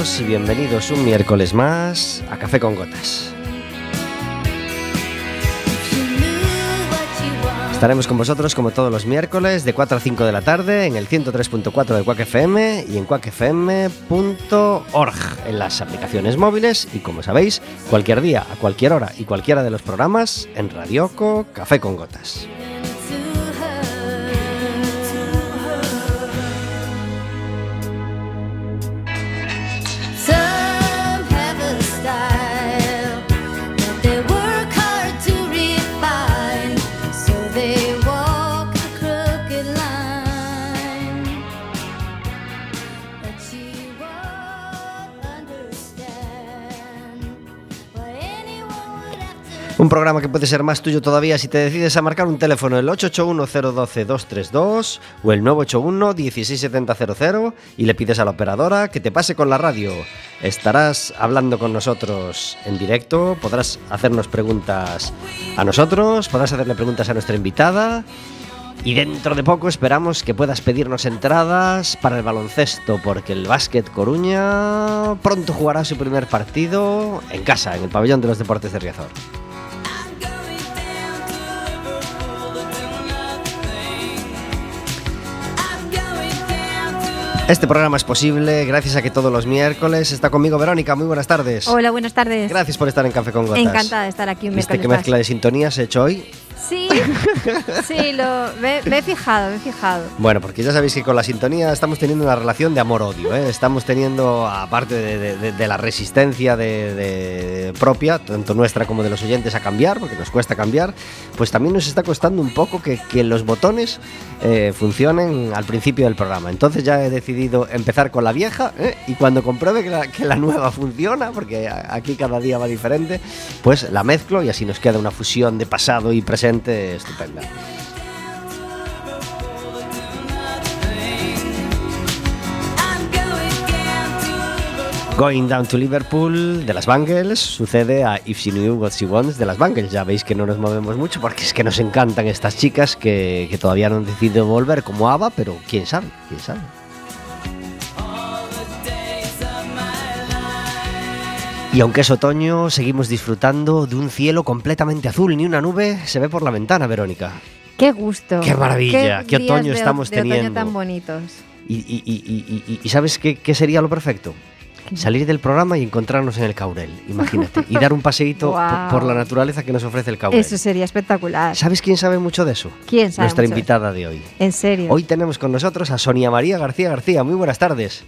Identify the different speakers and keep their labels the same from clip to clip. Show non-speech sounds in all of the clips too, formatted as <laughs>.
Speaker 1: y bienvenidos un miércoles más a Café con Gotas. Estaremos con vosotros como todos los miércoles de 4 a 5 de la tarde en el 103.4 de Quack FM y en quackfm.org en las aplicaciones móviles y como sabéis, cualquier día, a cualquier hora y cualquiera de los programas en Radioco Café con Gotas. Programa que puede ser más tuyo todavía si te decides a marcar un teléfono el 881-012-232 o el 981-16700 y le pides a la operadora que te pase con la radio. Estarás hablando con nosotros en directo, podrás hacernos preguntas a nosotros, podrás hacerle preguntas a nuestra invitada y dentro de poco esperamos que puedas pedirnos entradas para el baloncesto, porque el Básquet Coruña pronto jugará su primer partido en casa, en el pabellón de los deportes de Riazor. Este programa es posible gracias a que todos los miércoles está conmigo Verónica. Muy buenas tardes.
Speaker 2: Hola, buenas tardes.
Speaker 1: Gracias por estar en Café con Gotas.
Speaker 2: Encantada de estar aquí un
Speaker 1: ¿Viste
Speaker 2: miércoles
Speaker 1: qué
Speaker 2: más.
Speaker 1: mezcla de sintonías he hecho hoy?
Speaker 2: Sí, <laughs> sí, lo, me, he fijado, me he fijado.
Speaker 1: Bueno, porque ya sabéis que con la sintonía estamos teniendo una relación de amor-odio. ¿eh? Estamos teniendo, aparte de, la resistencia propia, tanto nuestra como de los oyentes, a cambiar, porque nos cuesta cambiar, pues también nos está costando un poco que, los botones eh, funcionen al principio del programa. Entonces ya he decidido empezar con la vieja ¿eh? y cuando compruebe que la, que la nueva funciona, porque aquí cada día va diferente, pues la mezclo y así nos queda una fusión de pasado y presente estupenda. Going Down to Liverpool de las Bangles sucede a If She Knew What She Wants de las Bangles. Ya veis que no nos movemos mucho porque es que nos encantan estas chicas que, todavía no han decidido volver como ABBA, pero quién sabe, quién sabe. Y aunque es otoño, seguimos disfrutando de un cielo completamente azul, ni una nube se ve por la ventana, Verónica.
Speaker 2: Qué gusto.
Speaker 1: Qué maravilla, qué
Speaker 2: días
Speaker 1: otoño
Speaker 2: de-
Speaker 1: estamos
Speaker 2: de otoño
Speaker 1: teniendo.
Speaker 2: tan bonitos.
Speaker 1: Y, y- y- y- ¿sabes qué, qué sería lo perfecto? Salir del programa y encontrarnos en el Caurel, imagínate. Y dar un paseíto <laughs> por,
Speaker 2: Guau.
Speaker 1: por la naturaleza que nos ofrece el Caurel.
Speaker 2: Eso sería espectacular.
Speaker 1: ¿Sabes quién sabe mucho de eso?
Speaker 2: ¿Quién sabe
Speaker 1: Nuestra
Speaker 2: mucho
Speaker 1: invitada de hoy.
Speaker 2: En serio.
Speaker 1: Hoy tenemos con nosotros a Sonia María García García. Muy buenas tardes.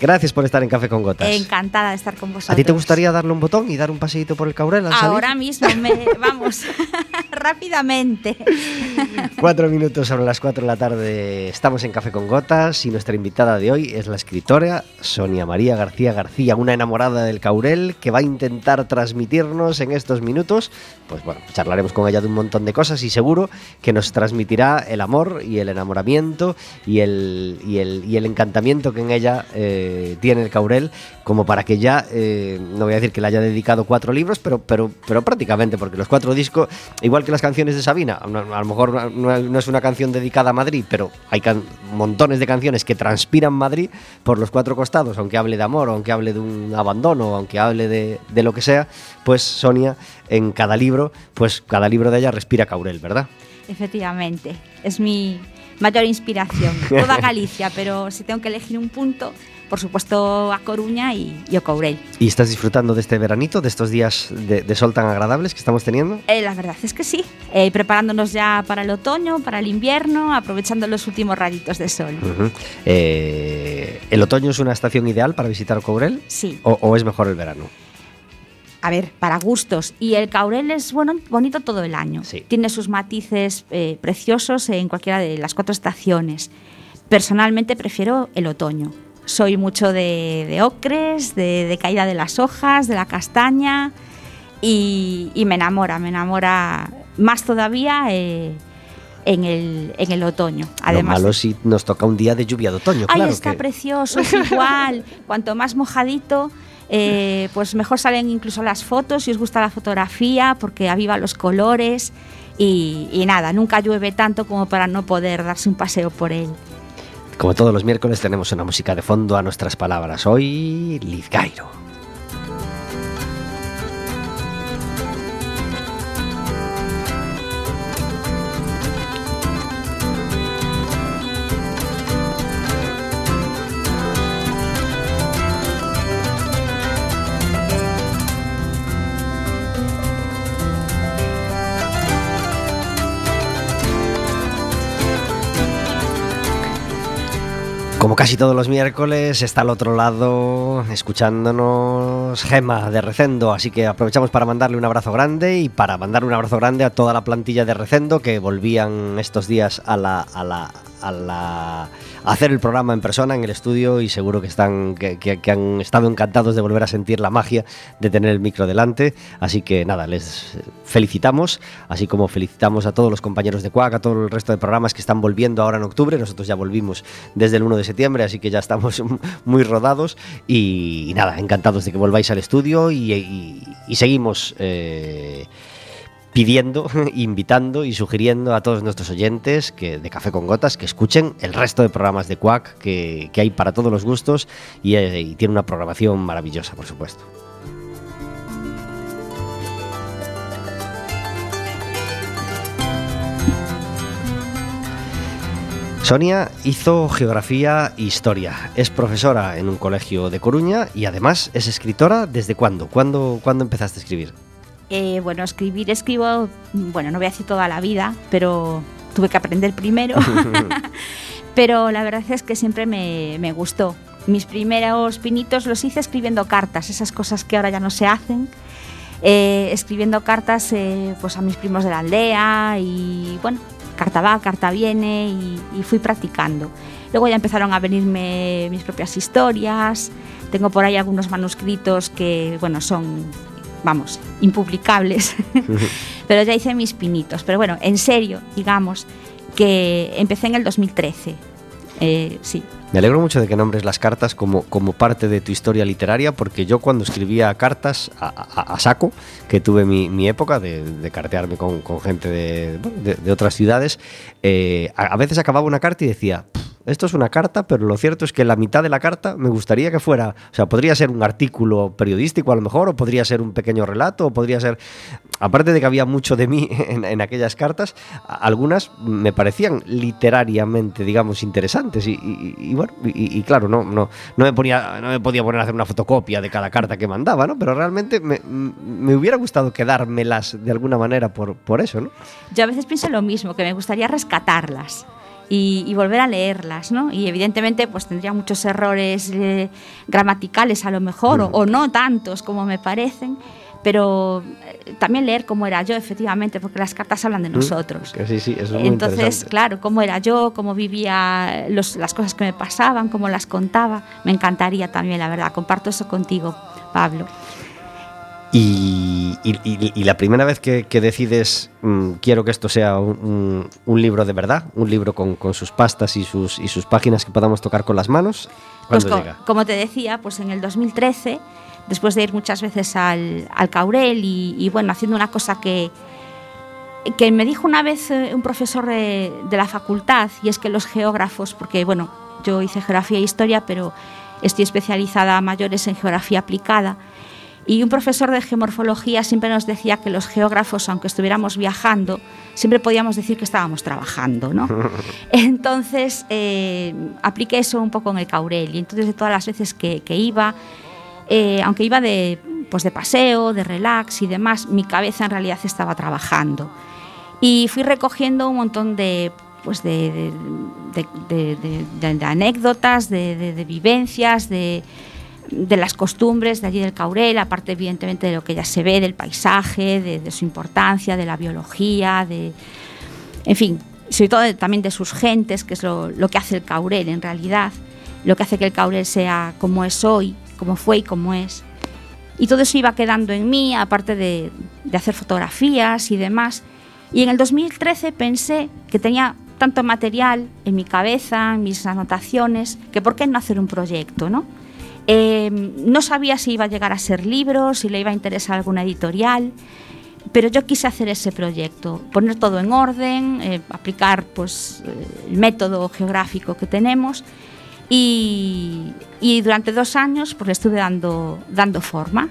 Speaker 1: Gracias por estar en Café con Gotas.
Speaker 3: Encantada de estar con vosotros.
Speaker 1: ¿A ti te gustaría darle un botón y dar un paseíto por el Caurel al salir?
Speaker 3: Ahora mismo, me, <laughs> vamos, <laughs> rápidamente.
Speaker 1: Cuatro minutos sobre las cuatro de la tarde. Estamos en Café con Gotas y nuestra invitada de hoy es la escritora Sonia María García García, una enamorada del Caurel que va a intentar transmitirnos en estos minutos. Pues bueno, charlaremos con ella de un montón de cosas y seguro que nos transmitirá el amor y el enamoramiento y el, y el, y el encantamiento que en ella eh, tiene el Caurel, como para que ya, eh, no voy a decir que le haya dedicado cuatro libros, pero, pero, pero prácticamente, porque los cuatro discos, igual que las canciones de Sabina, a lo mejor no, no es una canción dedicada a Madrid, pero hay montones de canciones que transpiran Madrid por los cuatro costados, aunque hable de amor, aunque hable de un abandono, aunque hable de, de lo que sea, pues Sonia en cada libro, pues cada libro de ella respira Caurel, ¿verdad?
Speaker 3: Efectivamente, es mi mayor inspiración. Toda <laughs> Galicia, pero si tengo que elegir un punto, por supuesto a Coruña y, y Ocourel.
Speaker 1: ¿Y estás disfrutando de este veranito, de estos días de, de sol tan agradables que estamos teniendo?
Speaker 3: Eh, la verdad es que sí, Eh, preparándonos ya para el otoño, para el invierno, aprovechando los últimos rayitos de sol.
Speaker 1: Eh, ¿El otoño es una estación ideal para visitar Courel?
Speaker 3: Sí,
Speaker 1: ¿O, o es mejor el verano?
Speaker 3: a ver, para gustos. Y el caurel es bueno, bonito todo el año.
Speaker 1: Sí.
Speaker 3: Tiene sus matices eh, preciosos en cualquiera de las cuatro estaciones. Personalmente prefiero el otoño. Soy mucho de, de ocres, de, de caída de las hojas, de la castaña y, y me enamora, me enamora más todavía eh, en, el, en el otoño.
Speaker 1: Lo malo si nos toca un día de lluvia de otoño,
Speaker 3: Ay,
Speaker 1: claro.
Speaker 3: está
Speaker 1: que-
Speaker 3: precioso, es <laughs> igual. Cuanto más mojadito, eh, pues mejor salen incluso las fotos, si os gusta la fotografía, porque aviva los colores. Y, y nada, nunca llueve tanto como para no poder darse un paseo por él.
Speaker 1: Como todos los miércoles tenemos una música de fondo a nuestras palabras. Hoy, Liz casi todos los miércoles, está al otro lado escuchándonos Gema de Recendo, así que aprovechamos para mandarle un abrazo grande y para mandarle un abrazo grande a toda la plantilla de Recendo que volvían estos días a la, a la, a la hacer el programa en persona en el estudio y seguro que están que, han estado encantados de volver a sentir la magia de tener el micro delante, así que nada, les felicitamos, así como felicitamos a todos los compañeros de Cuac, a todo el resto de programas que están volviendo ahora en octubre, nosotros ya volvimos desde el 1 de septiembre, así que ya estamos <laughs> muy rodados. Y, nada, encantados de que volváis al estudio y seguimos eh, pidiendo, <laughs> invitando y sugiriendo a todos nuestros oyentes que de Café con Gotas que escuchen el resto de programas de Quack que, que hay para todos los gustos y, eh, y tiene una programación maravillosa, por supuesto. Sonia hizo geografía e historia. Es profesora en un colegio de Coruña y además es escritora. ¿Desde cuándo? ¿Cuándo, ¿cuándo empezaste a escribir?
Speaker 3: Eh, bueno, escribir escribo, bueno, no voy a decir toda la vida, pero tuve que aprender primero. <laughs> pero la verdad es que siempre me, me gustó. Mis primeros pinitos los hice escribiendo cartas, esas cosas que ahora ya no se hacen. Eh, escribiendo cartas eh, pues a mis primos de la aldea y bueno, carta va, carta viene y, y fui practicando. Luego ya empezaron a venirme mis propias historias. Tengo por ahí algunos manuscritos que, bueno, son, vamos, impublicables. <laughs> Pero ya hice mis pinitos. Pero bueno, en serio, digamos, que empecé en el 2013. Eh, sí.
Speaker 1: Me alegro mucho de que nombres las cartas como, como parte de tu historia literaria, porque yo cuando escribía cartas a, a- a saco, que tuve mi, mi época de, de cartearme con, con gente de, de- de otras ciudades, eh, a, a veces acababa una carta y decía, "Pff, esto es una carta, pero lo cierto es que la mitad de la carta me gustaría que fuera, o sea, podría ser un artículo periodístico a lo mejor, o podría ser un pequeño relato, o podría ser, aparte de que había mucho de mí <laughs> en, en aquellas cartas, algunas me parecían literariamente, digamos, interesantes y, y- y bueno, y, y claro, no, no, no, me ponía, no me podía poner a hacer una fotocopia de cada carta que mandaba, ¿no? Pero realmente me, me hubiera gustado quedármelas de alguna manera por, por eso, ¿no?
Speaker 3: Yo a veces pienso lo mismo, que me gustaría rescatarlas y, y volver a leerlas, ¿no? Y evidentemente pues tendría muchos errores eh, gramaticales a lo mejor, o, o no tantos como me parecen, pero eh, también leer cómo era yo, efectivamente, porque las cartas hablan de nosotros.
Speaker 1: Que sí, sí, eso es muy
Speaker 3: Entonces, claro, cómo era yo, cómo vivía los- las cosas que me pasaban, cómo las contaba, me encantaría también, la verdad. Comparto eso contigo, Pablo.
Speaker 1: Y, y- y- y la primera vez que, que decides, mm, quiero que esto sea un, un- un libro de verdad, un libro con, con sus pastas y sus, y sus páginas que podamos tocar con las manos,
Speaker 3: Pues
Speaker 1: ¿cuándo
Speaker 3: co-
Speaker 1: llega?
Speaker 3: como te decía, pues en el 2013, después de ir muchas veces al, al Caurel y, y, bueno, haciendo una cosa que, que me dijo una vez eh, un profesor de, de la facultad, y es que los geógrafos, porque bueno, yo hice geografía e historia, pero estoy especializada a mayores en geografía aplicada, y un profesor de geomorfología siempre nos decía que los geógrafos, aunque estuviéramos viajando, siempre podíamos decir que estábamos trabajando, ¿no? <laughs> Entonces eh, apliqué eso un poco en el Caurel y entonces de todas las veces que, que iba, eh, aunque iba de, pues de paseo, de relax y demás, mi cabeza en realidad estaba trabajando. Y fui recogiendo un montón de, pues de, de- de- de- anécdotas, de vivencias, de, de las costumbres de allí del Caurel, aparte evidentemente de lo que ya se ve, del paisaje, de, su importancia, de la biología, de, en fin, sobre todo también de sus gentes, que es lo, lo que hace el Caurel en realidad, lo que hace que el Caurel sea como es hoy, como fue y como es. Y todo eso iba quedando en mí, aparte de, de hacer fotografías y demás. Y en el 2013 pensé que tenía tanto material en mi cabeza, en mis anotaciones, que por qué no hacer un proyecto, ¿no? Eh, no sabía si iba a llegar a ser libro, si le iba a interesar alguna editorial, pero yo quise hacer ese proyecto, poner todo en orden, eh, aplicar pues, eh, el método geográfico que tenemos y, y durante dos años pues, le estuve dando, dando forma.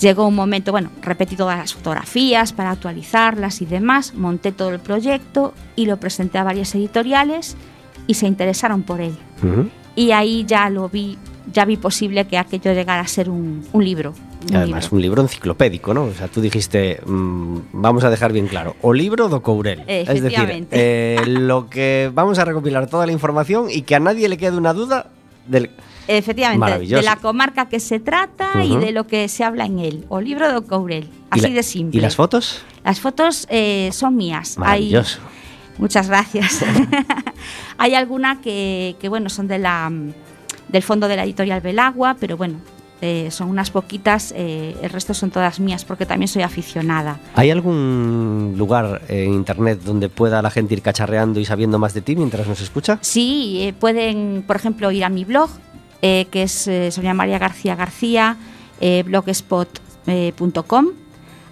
Speaker 3: Llegó un momento, bueno, repetí todas las fotografías para actualizarlas y demás, monté todo el proyecto y lo presenté a varias editoriales y se interesaron por él. Y ahí ya lo vi, ya vi posible que aquello llegara a ser un, un libro. Un
Speaker 1: además,
Speaker 3: libro.
Speaker 1: un libro enciclopédico, ¿no? O sea, tú dijiste, mm, vamos a dejar bien claro, o libro do Courel. Es decir, eh, lo que vamos a recopilar toda la información y que a nadie le quede una duda del...
Speaker 3: Efectivamente, de la comarca que se trata y de lo que se habla en él. O libro de Courel,
Speaker 1: ¿Y
Speaker 3: así
Speaker 1: la-
Speaker 3: de simple.
Speaker 1: ¿Y las fotos?
Speaker 3: Las fotos eh, son mías. Hay-
Speaker 1: Maravilloso.
Speaker 3: muchas gracias. <laughs> Hay alguna que, que, bueno, son de la, del fondo de la editorial Belagua, pero bueno, eh, son unas poquitas. eh, el resto son todas mías porque también soy aficionada.
Speaker 1: ¿Hay algún lugar en internet donde pueda la gente ir cacharreando y sabiendo más de ti mientras nos escucha?
Speaker 3: Sí, eh, pueden, por ejemplo, ir a mi blog, que es Sonia María García García, blogspot.com.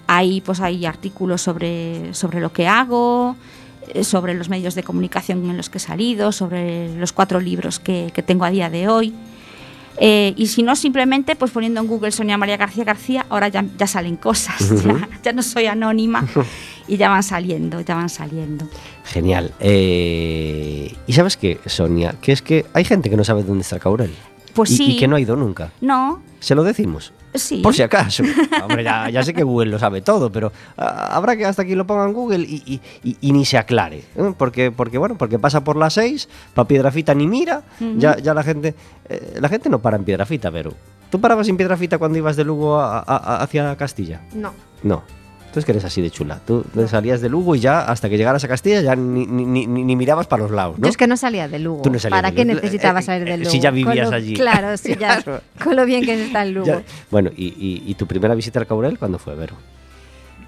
Speaker 3: Ahí pues hay artículos sobre, sobre lo que hago, sobre los medios de comunicación en los que he salido, sobre los cuatro libros que, que tengo a día de hoy. Eh, y si no, simplemente pues poniendo en Google Sonia María García García, ahora ya, ya salen cosas, ya, ya no soy anónima y ya van saliendo, ya van saliendo.
Speaker 1: Genial. Eh, y sabes qué, Sonia, que es que hay gente que no sabe dónde está el Caurel.
Speaker 3: Pues
Speaker 1: y,
Speaker 3: sí.
Speaker 1: y que no ha ido nunca.
Speaker 3: No,
Speaker 1: Se lo decimos.
Speaker 3: sí.
Speaker 1: Por si acaso. <laughs> Hombre, ya, ya sé que Google lo sabe todo, pero ah, habrá que hasta aquí lo ponga en Google y, y- y- y ni se aclare. ¿eh? Porque, porque, bueno, porque pasa por las 6, para Piedrafita ni mira, ya, ya la gente eh, la gente no para en Piedrafita, pero ¿tú parabas en Piedrafita cuando ibas de Lugo a- a- a- hacia Castilla?
Speaker 2: No.
Speaker 1: No. Tú es que eres así de chula. Tú salías de Lugo y ya hasta que llegaras a Castilla ya ni, ni- ni- mirabas para los lados, ¿no?
Speaker 2: Yo es que no salía de Lugo.
Speaker 1: Tú no salías
Speaker 2: ¿Para
Speaker 1: de
Speaker 2: qué
Speaker 1: Lugo.
Speaker 2: necesitaba
Speaker 1: Eh,
Speaker 2: salir de
Speaker 1: eh,
Speaker 2: Lugo?
Speaker 1: si ya vivías
Speaker 2: lo-
Speaker 1: allí.
Speaker 2: Claro, <laughs> sí, ya.
Speaker 1: Claro.
Speaker 2: Con lo bien que se está en Lugo.
Speaker 1: Ya- Bueno, y, y- y tu primera visita al Caurel cuándo fue, Vero?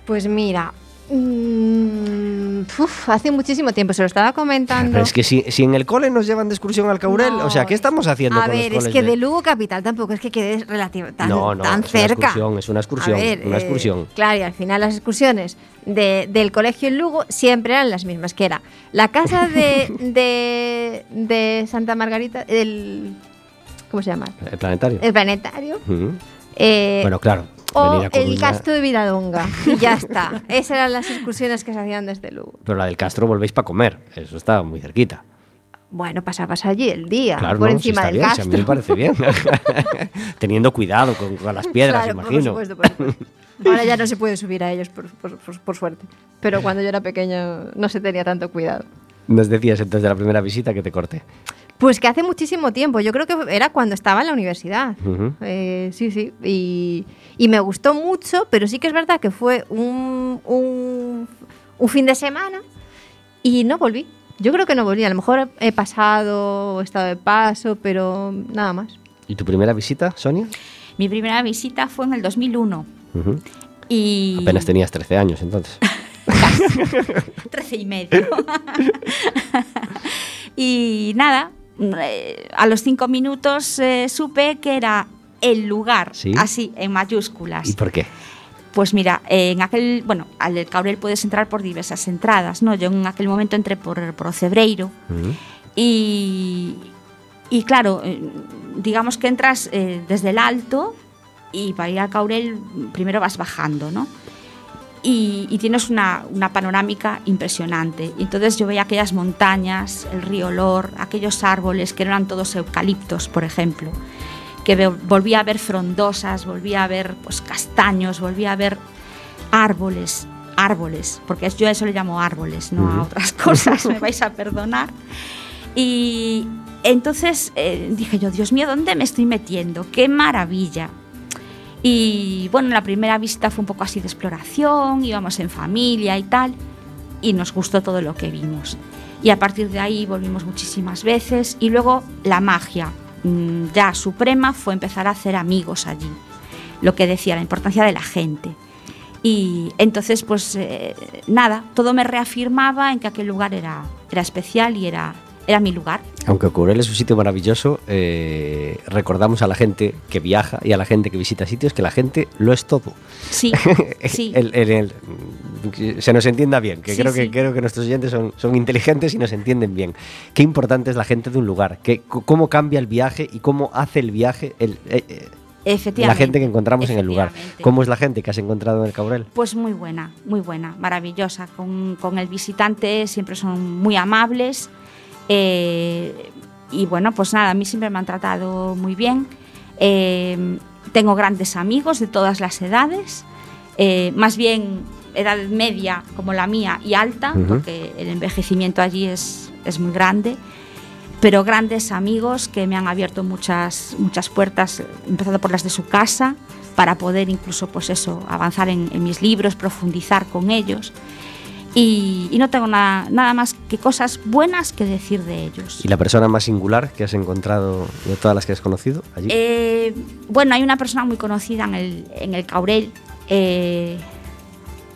Speaker 2: Pues mira, mm, uf, hace muchísimo tiempo, se lo estaba comentando.
Speaker 1: Pero es que si, si en el cole nos llevan de excursión al Caurel,
Speaker 2: No,
Speaker 1: o sea, ¿qué estamos haciendo
Speaker 2: A
Speaker 1: con
Speaker 2: ver,
Speaker 1: los
Speaker 2: es que
Speaker 1: de-
Speaker 2: de Lugo Capital tampoco es que quede relativo, tan,
Speaker 1: No, no,
Speaker 2: tan
Speaker 1: es una
Speaker 2: cerca.
Speaker 1: excursión, es una excursión,
Speaker 2: A ver,
Speaker 1: una
Speaker 2: eh,
Speaker 1: excursión.
Speaker 2: claro, y al final las excursiones de- del colegio en Lugo siempre eran las mismas, que era la casa <laughs> de, de, de Santa Margarita, el... ¿Cómo se llama?
Speaker 1: ¿El planetario?
Speaker 2: El planetario. Eh,
Speaker 1: bueno, claro.
Speaker 2: O el Castro de Vidadonga. Y ya está. Esas eran las excursiones que se hacían desde Lugo.
Speaker 1: Pero la del Castro volvéis para comer, eso está muy cerquita.
Speaker 2: Bueno, pasabas allí el día,
Speaker 1: Claro,
Speaker 2: por
Speaker 1: no,
Speaker 2: encima
Speaker 1: está
Speaker 2: del
Speaker 1: bien,
Speaker 2: Castro.
Speaker 1: a mí me parece bien. <laughs> <laughs> Teniendo cuidado con, con las piedras,
Speaker 2: Claro, por
Speaker 1: imagino.
Speaker 2: supuesto, por supuesto. <laughs> Ahora ya no se puede subir a ellos, por, por- por- por suerte. Pero cuando yo era pequeño no se tenía tanto cuidado.
Speaker 1: Nos decías entonces de la primera visita que te corté.
Speaker 2: Pues que hace muchísimo tiempo, yo creo que era cuando estaba en la universidad. Eh, sí, sí, y, y me gustó mucho, pero sí que es verdad que fue un, un, un fin de semana y no volví. Yo creo que no volví, a lo mejor he pasado, he estado de paso, pero nada más.
Speaker 1: ¿Y tu primera visita, Sonia?
Speaker 3: Mi primera visita fue en el 2001
Speaker 1: Ujú.
Speaker 3: y...
Speaker 1: Apenas tenías 13 años entonces. <laughs>
Speaker 3: 13 y medio. <laughs> <laughs> y nada, eh, a los cinco minutos eh, supe que era el lugar,
Speaker 1: ¿Sí?
Speaker 3: así, en mayúsculas.
Speaker 1: ¿Y por qué?
Speaker 3: Pues mira, en aquel, bueno, al Caurel puedes entrar por diversas entradas, ¿no? Yo en aquel momento entré por, por Cebreiro
Speaker 1: Ujú.
Speaker 3: y, y claro, eh, digamos que entras eh, desde el alto y para ir al Caurel primero vas bajando, ¿no? Y, y tienes una, una panorámica impresionante. Y entonces yo veía aquellas montañas, el río Lor, aquellos árboles que eran todos eucaliptos, por ejemplo, que volvía a ver frondosas, volvía a ver pues, castaños, volvía a ver árboles, árboles, porque yo a eso le llamo árboles, no a otras <laughs> cosas, me vais a perdonar. Y entonces eh, dije yo, Dios mío, ¿dónde me estoy metiendo? ¡Qué maravilla! Y bueno, la primera visita fue un poco así de exploración, íbamos en familia y tal, y nos gustó todo lo que vimos. Y a partir de ahí volvimos muchísimas veces y luego la magia mm, ya suprema fue empezar a hacer amigos allí, lo que decía, la importancia de la gente. Y entonces, pues eh, nada, todo me reafirmaba en que aquel lugar era, era especial y era, era mi lugar.
Speaker 1: Aunque Courel es un sitio maravilloso, eh, recordamos a la gente que viaja y a la gente que visita sitios que la gente lo es todo.
Speaker 3: Sí, <laughs> sí.
Speaker 1: El- el- el- se nos entienda bien, que,
Speaker 3: Sí,
Speaker 1: creo, que
Speaker 3: sí.
Speaker 1: creo que nuestros oyentes son, son inteligentes y nos entienden bien. Qué importante es la gente de un lugar, que, cómo cambia el viaje y cómo hace el viaje el, eh, eh,
Speaker 3: Efectivamente.
Speaker 1: la gente que encontramos en el lugar. ¿Cómo es la gente que has encontrado en el Cabrel?
Speaker 3: Pues muy buena, muy buena, maravillosa. Con, con el visitante siempre son muy amables. Eh, y bueno, pues nada, a mí siempre me han tratado muy bien. Eh, tengo grandes amigos de todas las edades, eh, más bien edad media como la mía y alta, porque el envejecimiento allí es, es muy grande. Pero grandes amigos que me han abierto muchas, muchas puertas, empezando por las de su casa, para poder incluso pues eso, avanzar en, en mis libros, profundizar con ellos. Y, y no tengo nada, nada más que cosas buenas que decir de ellos.
Speaker 1: ¿Y la persona más singular que has encontrado de todas las que has conocido allí?
Speaker 3: Eh, bueno, hay una persona muy conocida en el, en el Caurel. eh,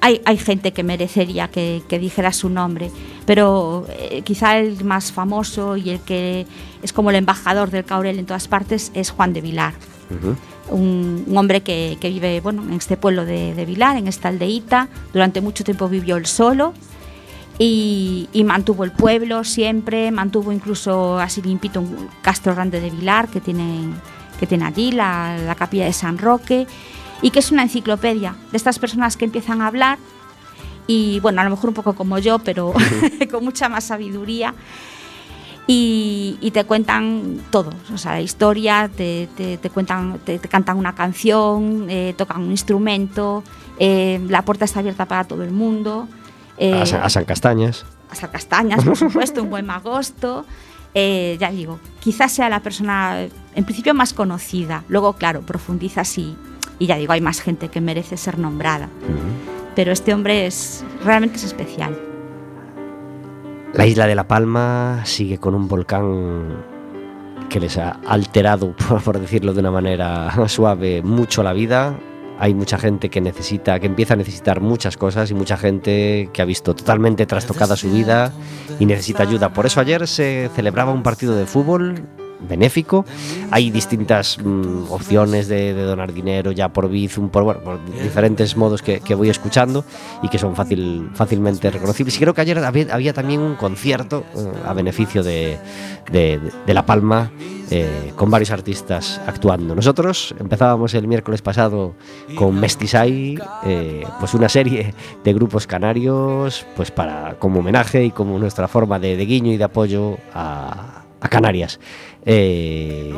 Speaker 3: hay, hay gente que merecería que, que dijera su nombre, pero eh, quizá el más famoso y el que es como el embajador del Caurel en todas partes es Juan de Vilar.
Speaker 1: Ujú.
Speaker 3: Un, un hombre que, que vive bueno, en este pueblo de, de Vilar, en esta aldeíta. Durante mucho tiempo vivió él solo y, y mantuvo el pueblo siempre, mantuvo incluso así limpito un Castro Grande de Vilar que tiene, que tiene allí, la, la capilla de San Roque, y que es una enciclopedia de estas personas que empiezan a hablar. Y bueno, a lo mejor un poco como yo, pero <laughs> con mucha más sabiduría y, y te cuentan todo, o sea, la historia, te, te- te cuentan, te, te cantan una canción, eh, tocan un instrumento, eh, la puerta está abierta para todo el mundo. eh,
Speaker 1: a, San, a San Castañas.
Speaker 3: castañas, por <laughs> supuesto, un buen magosto. Ya digo, quizás sea la persona en principio más conocida. Luego, claro, profundizas y, y ya digo, hay más gente que merece ser nombrada. Pero este hombre es realmente es especial.
Speaker 1: La isla de La Palma sigue con un volcán que les ha alterado, <laughs> por, decirlo de una manera <laughs> suave, mucho la vida. Hay mucha gente que necesita, que empieza a necesitar muchas cosas y mucha gente que ha visto totalmente trastocada su vida y necesita ayuda. Por eso ayer se celebraba un partido de fútbol benéfico. Hay distintas mm, opciones de, de donar dinero ya por Bizum, por, bueno, por diferentes modos que, que voy escuchando y que son fácil, fácilmente reconocibles. Y creo que ayer había, había también un concierto eh, a beneficio de, de- de La Palma eh, con varios artistas actuando. Nosotros empezábamos el miércoles pasado con Mestisai, eh, pues una serie de grupos canarios, pues para como homenaje y como nuestra forma de, de guiño y de apoyo a, Canarias. Eh,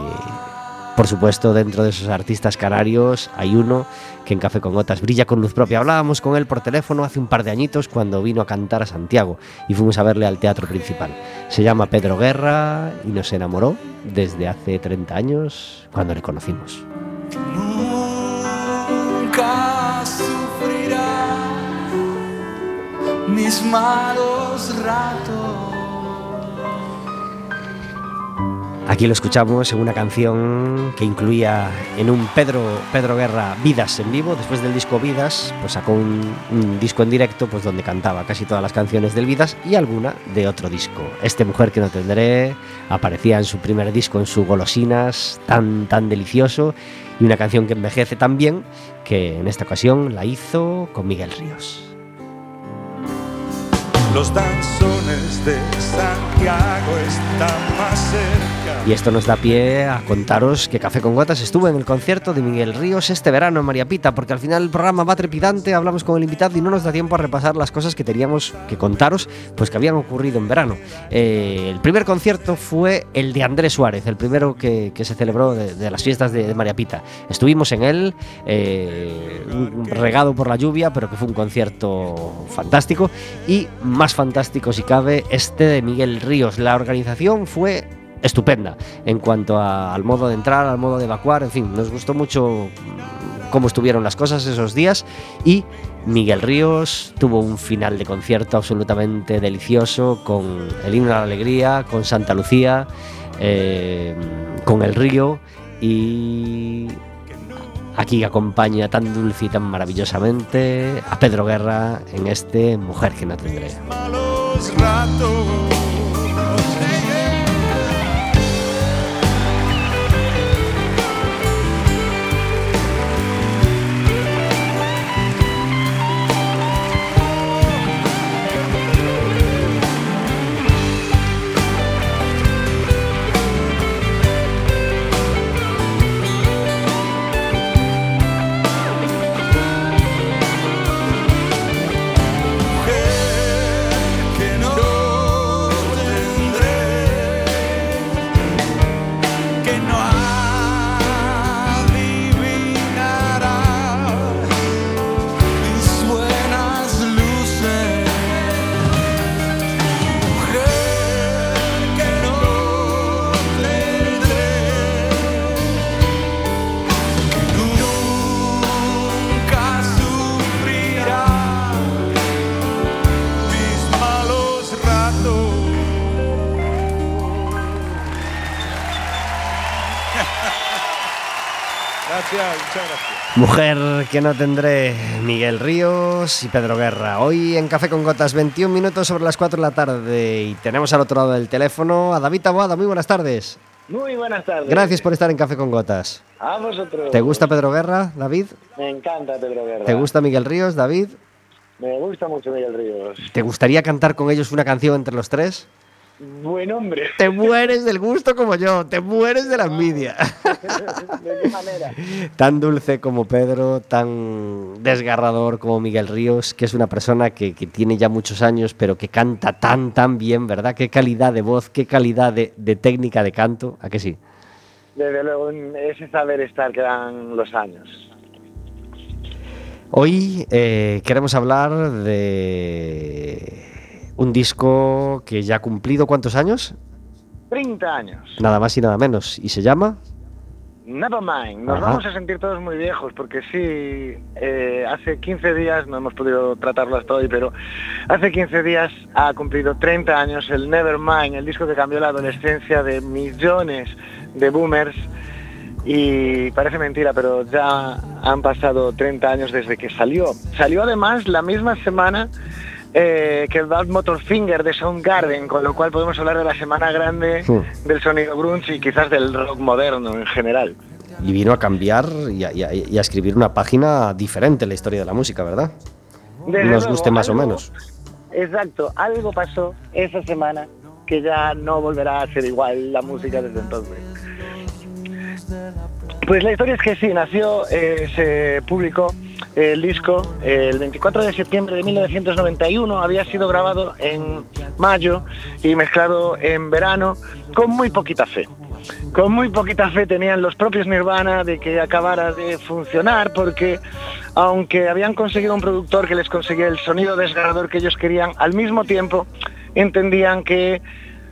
Speaker 1: por supuesto, dentro de esos artistas canarios hay uno que en Café con Gotas brilla con luz propia. Hablábamos con él por teléfono hace un par de añitos cuando vino a cantar a Santiago y fuimos a verle al teatro principal. Se llama Pedro Guerra y nos enamoró desde hace 30 años cuando le conocimos.
Speaker 4: Nunca sufrirá mis malos ratos.
Speaker 1: Aquí lo escuchamos en una canción que incluía en un Pedro, Pedro Guerra Vidas en vivo. Después del disco Vidas, pues sacó un, disco en directo pues donde cantaba casi todas las canciones del Vidas y alguna de otro disco. Este Mujer que no tendré aparecía en su primer disco, en su Golosinas, tan, tan delicioso. Y una canción que envejece tan bien que en esta ocasión la hizo con Miguel Ríos.
Speaker 4: Los danzones de Santiago están más cerca.
Speaker 1: Y esto nos da pie a contaros que Café con Gotas estuvo en el concierto de Miguel Ríos este verano en María Pita, porque al final el programa va trepidante, hablamos con el invitado y no nos da tiempo a repasar las cosas que teníamos que contaros, pues que habían ocurrido en verano. Eh, el primer concierto fue el de Andrés Suárez, el primero que, se celebró de, las fiestas de, María Pita. Estuvimos en él, eh, regado por la lluvia, pero que fue un concierto fantástico y más fantástico si cabe este de Miguel Ríos. La organización fue estupenda en cuanto al modo de entrar, al modo de evacuar, en fin, nos gustó mucho cómo estuvieron las cosas esos días y Miguel Ríos tuvo un final de concierto absolutamente delicioso con el himno a la alegría, con Santa Lucía, eh, con el río y aquí acompaña tan dulce y tan maravillosamente a Pedro Guerra en este Mujer que no tendré.
Speaker 4: Malos ratos. no
Speaker 1: Mujer que no tendré, Miguel Ríos y Pedro Guerra. Hoy en Café con Gotas, 21 minutos sobre las 4 de la tarde. Y tenemos al otro lado del teléfono a David Taboada. Muy buenas tardes.
Speaker 5: Muy buenas tardes.
Speaker 1: Gracias por estar en Café con Gotas.
Speaker 5: A vosotros.
Speaker 1: ¿Te gusta Pedro Guerra, David?
Speaker 5: Me encanta Pedro Guerra.
Speaker 1: ¿Te gusta Miguel Ríos, David?
Speaker 5: Me gusta mucho Miguel Ríos.
Speaker 1: ¿Te gustaría cantar con ellos una canción entre los tres?
Speaker 5: Buen hombre.
Speaker 1: Te mueres del gusto como yo, te mueres de la envidia. <laughs>
Speaker 5: ¿De qué manera?
Speaker 1: tan dulce como Pedro, tan desgarrador como Miguel Ríos, que es una persona que, que tiene ya muchos años, pero que canta tan, tan bien, ¿verdad? Qué calidad de voz, qué calidad de, de técnica de canto, ¿a que sí?
Speaker 5: Desde luego, ese saber estar que dan los años.
Speaker 1: Hoy eh, queremos hablar de un disco que ya ha cumplido cuántos años?
Speaker 5: 30 años.
Speaker 1: Nada más y nada menos. ¿Y se llama?
Speaker 5: Nevermind. Nos
Speaker 1: Ajá.
Speaker 5: vamos a sentir todos muy viejos porque sí, eh, hace 15 días, no hemos podido tratarlo hasta hoy, pero hace 15 días ha cumplido 30 años el Nevermind, el disco que cambió la adolescencia de millones de boomers. Y parece mentira, pero ya han pasado 30 años desde que salió. Salió además la misma semana eh, que el Bad Motorfinger de Soundgarden, con lo cual podemos hablar de la semana grande
Speaker 1: Sí.
Speaker 5: del sonido grunge y quizás del rock moderno en general.
Speaker 1: Y vino a cambiar y a, y a- y a escribir una página diferente en la historia de la música, ¿verdad?
Speaker 5: Desde
Speaker 1: Nos
Speaker 5: luego,
Speaker 1: guste más o
Speaker 5: algo-
Speaker 1: menos.
Speaker 5: Exacto, algo pasó esa semana que ya no volverá a ser igual la música desde entonces. Pues la historia es que sí, nació, eh, se publicó el disco el 24 de septiembre de 1991, había sido grabado en mayo y mezclado en verano con muy poquita fe. Con muy poquita fe tenían los propios Nirvana de que acabara de funcionar porque aunque habían conseguido un productor que les conseguía el sonido desgarrador que ellos querían, al mismo tiempo entendían que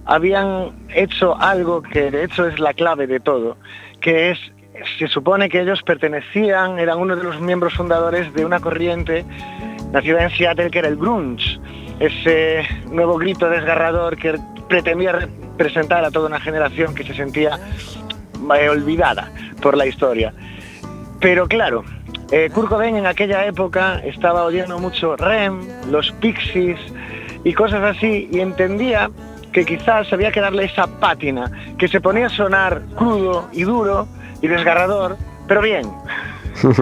Speaker 5: habían hecho algo que de hecho es la clave de todo, que es, se supone que ellos pertenecían, eran uno de los miembros fundadores de una corriente nacida en Seattle que era el grunge, ese nuevo grito desgarrador que pretendía representar a toda una generación que se sentía olvidada por la historia. Pero claro, eh, Kurt Cobain en aquella época estaba oyendo mucho Rem, los Pixies y cosas así y entendía que quizás había que darle esa pátina, que se ponía a sonar crudo y duro y desgarrador, pero bien. <laughs>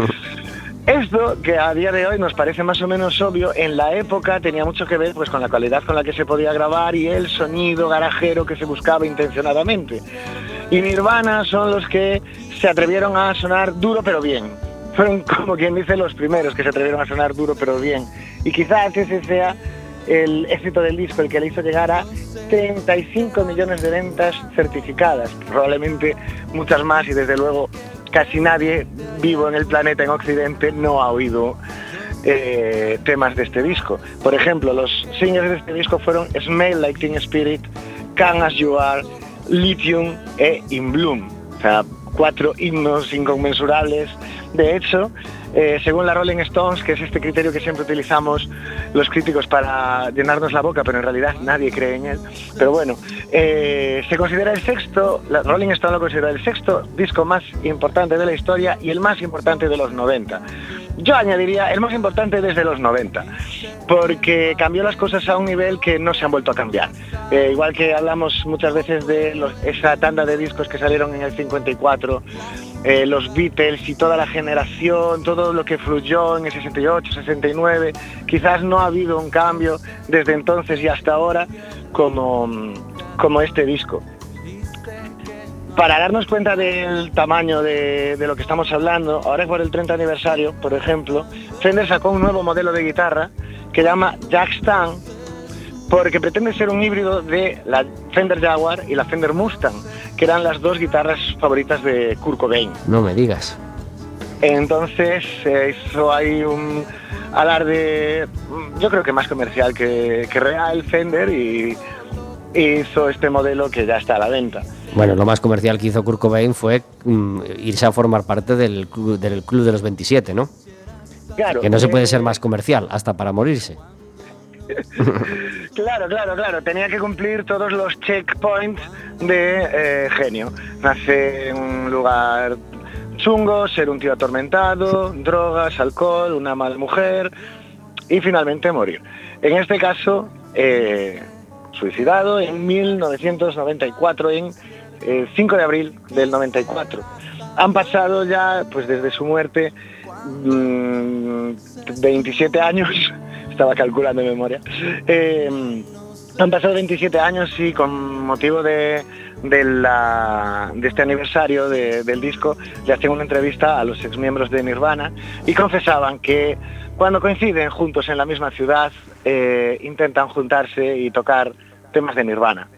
Speaker 5: Esto, que a día de hoy nos parece más o menos obvio, en la época tenía mucho que ver pues, con la calidad con la que se podía grabar y el sonido garajero que se buscaba intencionadamente. Y Nirvana son los que se atrevieron a sonar duro pero bien. Fueron como quien dice los primeros que se atrevieron a sonar duro pero bien. Y quizás ese sea el éxito del disco, el que le hizo llegar a 35 millones de ventas certificadas, probablemente muchas más y desde luego casi nadie vivo en el planeta en Occidente no ha oído eh, temas de este disco. Por ejemplo, los singles de este disco fueron Smell Like Teen Spirit, Can As You Are, Lithium e In Bloom. O sea, cuatro himnos inconmensurables. De hecho, eh, según la Rolling Stones, que es este criterio que siempre utilizamos los críticos para llenarnos la boca, pero en realidad nadie cree en él. Pero bueno, eh, se considera el sexto, la Rolling Stone lo considera el sexto disco más importante de la historia y el más importante de los 90. Yo añadiría el más importante desde los 90, porque cambió las cosas a un nivel que no se han vuelto a cambiar. Eh, igual que hablamos muchas veces de esa tanda de discos que salieron en el 54, eh, los Beatles y toda la generación, todo lo que fluyó en el 68, 69, quizás no ha habido un cambio desde entonces y hasta ahora como, como este disco. Para darnos cuenta del tamaño de, de lo que estamos hablando, ahora por el 30 aniversario, por ejemplo, Fender sacó un nuevo modelo de guitarra que llama Jack Stan, porque pretende ser un híbrido de la Fender Jaguar y la Fender Mustang, que eran las dos guitarras favoritas de Kurt Cobain.
Speaker 1: No me digas.
Speaker 5: Entonces eh, hizo ahí un alarde, yo creo que más comercial que, que real Fender y hizo este modelo que ya está a la venta.
Speaker 1: Bueno, lo más comercial que hizo Kurt Cobain fue mm, irse a formar parte del club, del club de los 27, ¿no?
Speaker 5: Claro,
Speaker 1: Que no se puede
Speaker 5: eh,
Speaker 1: ser más comercial, hasta para morirse. <laughs>
Speaker 5: Claro, claro, claro. Tenía que cumplir todos los checkpoints de eh, genio. Nace en un lugar chungo, ser un tío atormentado, drogas, alcohol, una mala mujer y finalmente morir. En este caso, eh, suicidado en 1994, en eh, 5 de abril del 94. Han pasado ya, pues desde su muerte, mm, 27 años, <laughs> estaba calculando en memoria. Eh, han pasado 27 años y con motivo de, este aniversario de- del disco le hacían una entrevista a los exmiembros de Nirvana y confesaban que cuando coinciden juntos en la misma ciudad eh, intentan juntarse y tocar temas de Nirvana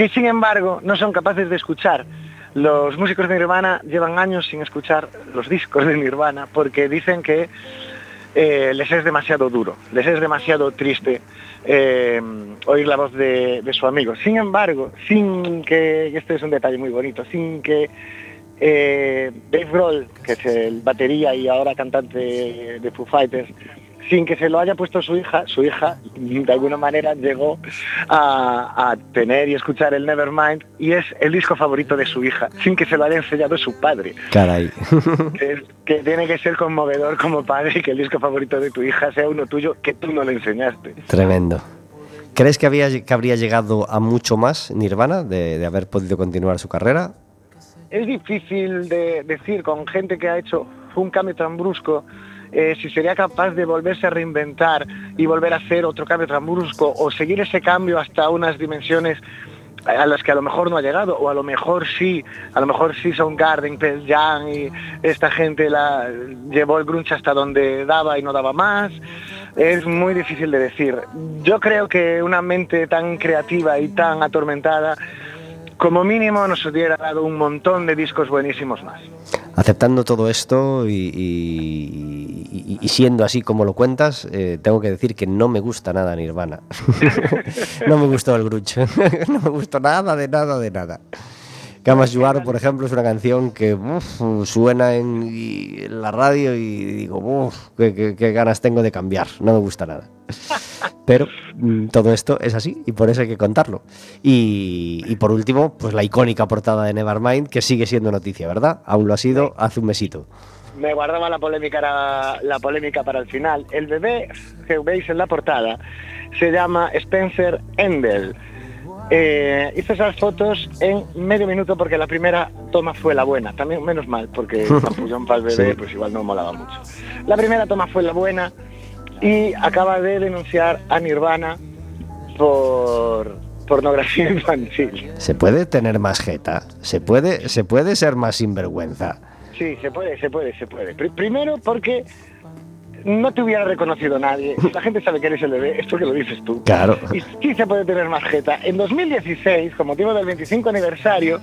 Speaker 5: que sin embargo no son capaces de escuchar. Los músicos de Nirvana llevan años sin escuchar los discos de Nirvana porque dicen que eh, les es demasiado duro, les es demasiado triste eh, oír la voz de, de su amigo. Sin embargo, sin que, y este es un detalle muy bonito, sin que eh, Dave Grohl, que es el batería y ahora cantante de Foo Fighters, sin que se lo haya puesto su hija, su hija de alguna manera llegó a, a tener y escuchar el Nevermind y es el disco favorito de su hija, sin que se lo haya enseñado su padre.
Speaker 1: Caray. <laughs>
Speaker 5: Que, es- que tiene que ser conmovedor como padre que el disco favorito de tu hija sea uno tuyo que tú no le enseñaste.
Speaker 1: Tremendo. ¿Crees que, había, que habría llegado a mucho más Nirvana de, de haber podido continuar su carrera?
Speaker 5: Es difícil de decir con gente que ha hecho un cambio tan brusco eh, si sería capaz de volverse a reinventar y volver a hacer otro cambio tan o seguir ese cambio hasta unas dimensiones a las que a lo mejor no ha llegado o a lo mejor sí, a lo mejor sí Soundgarden, Pearl Jam y esta gente la llevó el grunge hasta donde daba y no daba más. Es muy difícil de decir. Yo creo que una mente tan creativa y tan atormentada como mínimo nos hubiera dado un montón de discos buenísimos más.
Speaker 1: Aceptando todo esto y, siendo así como lo cuentas, eh, tengo que decir que no me gusta nada Nirvana. <laughs> no me gustó el grunge. <laughs> no me gustó nada, de nada, de nada. Camas Yuar, por ejemplo, es una canción que uf, suena en, la radio y digo, qué- qué ganas tengo de cambiar. No me gusta nada. Pero mm, todo esto es así y por eso hay que contarlo. Y, y por último, pues la icónica portada de Nevermind, que sigue siendo noticia, ¿verdad? Aún lo ha sido hace un mesito.
Speaker 5: Me guardaba la polémica, la, la polémica para el final. El bebé que veis en la portada se llama Spencer Endel. Eh, hice esas fotos en medio minuto porque la primera toma fue la buena. También menos mal, porque <laughs> el para el bebé
Speaker 1: Sí.
Speaker 5: pues igual no molaba mucho. La primera toma fue la buena y acaba de denunciar a Nirvana por pornografía <laughs> infantil.
Speaker 1: Se puede tener más jeta, se puede, se puede ser más sinvergüenza.
Speaker 5: Sí, se puede, se puede, se puede. Pri- primero porque no te hubiera reconocido nadie. <laughs> La gente sabe que eres el bebé, es porque lo dices tú.
Speaker 1: Claro.
Speaker 5: Y sí se puede tener más jeta. En 2016, con motivo del 25 aniversario,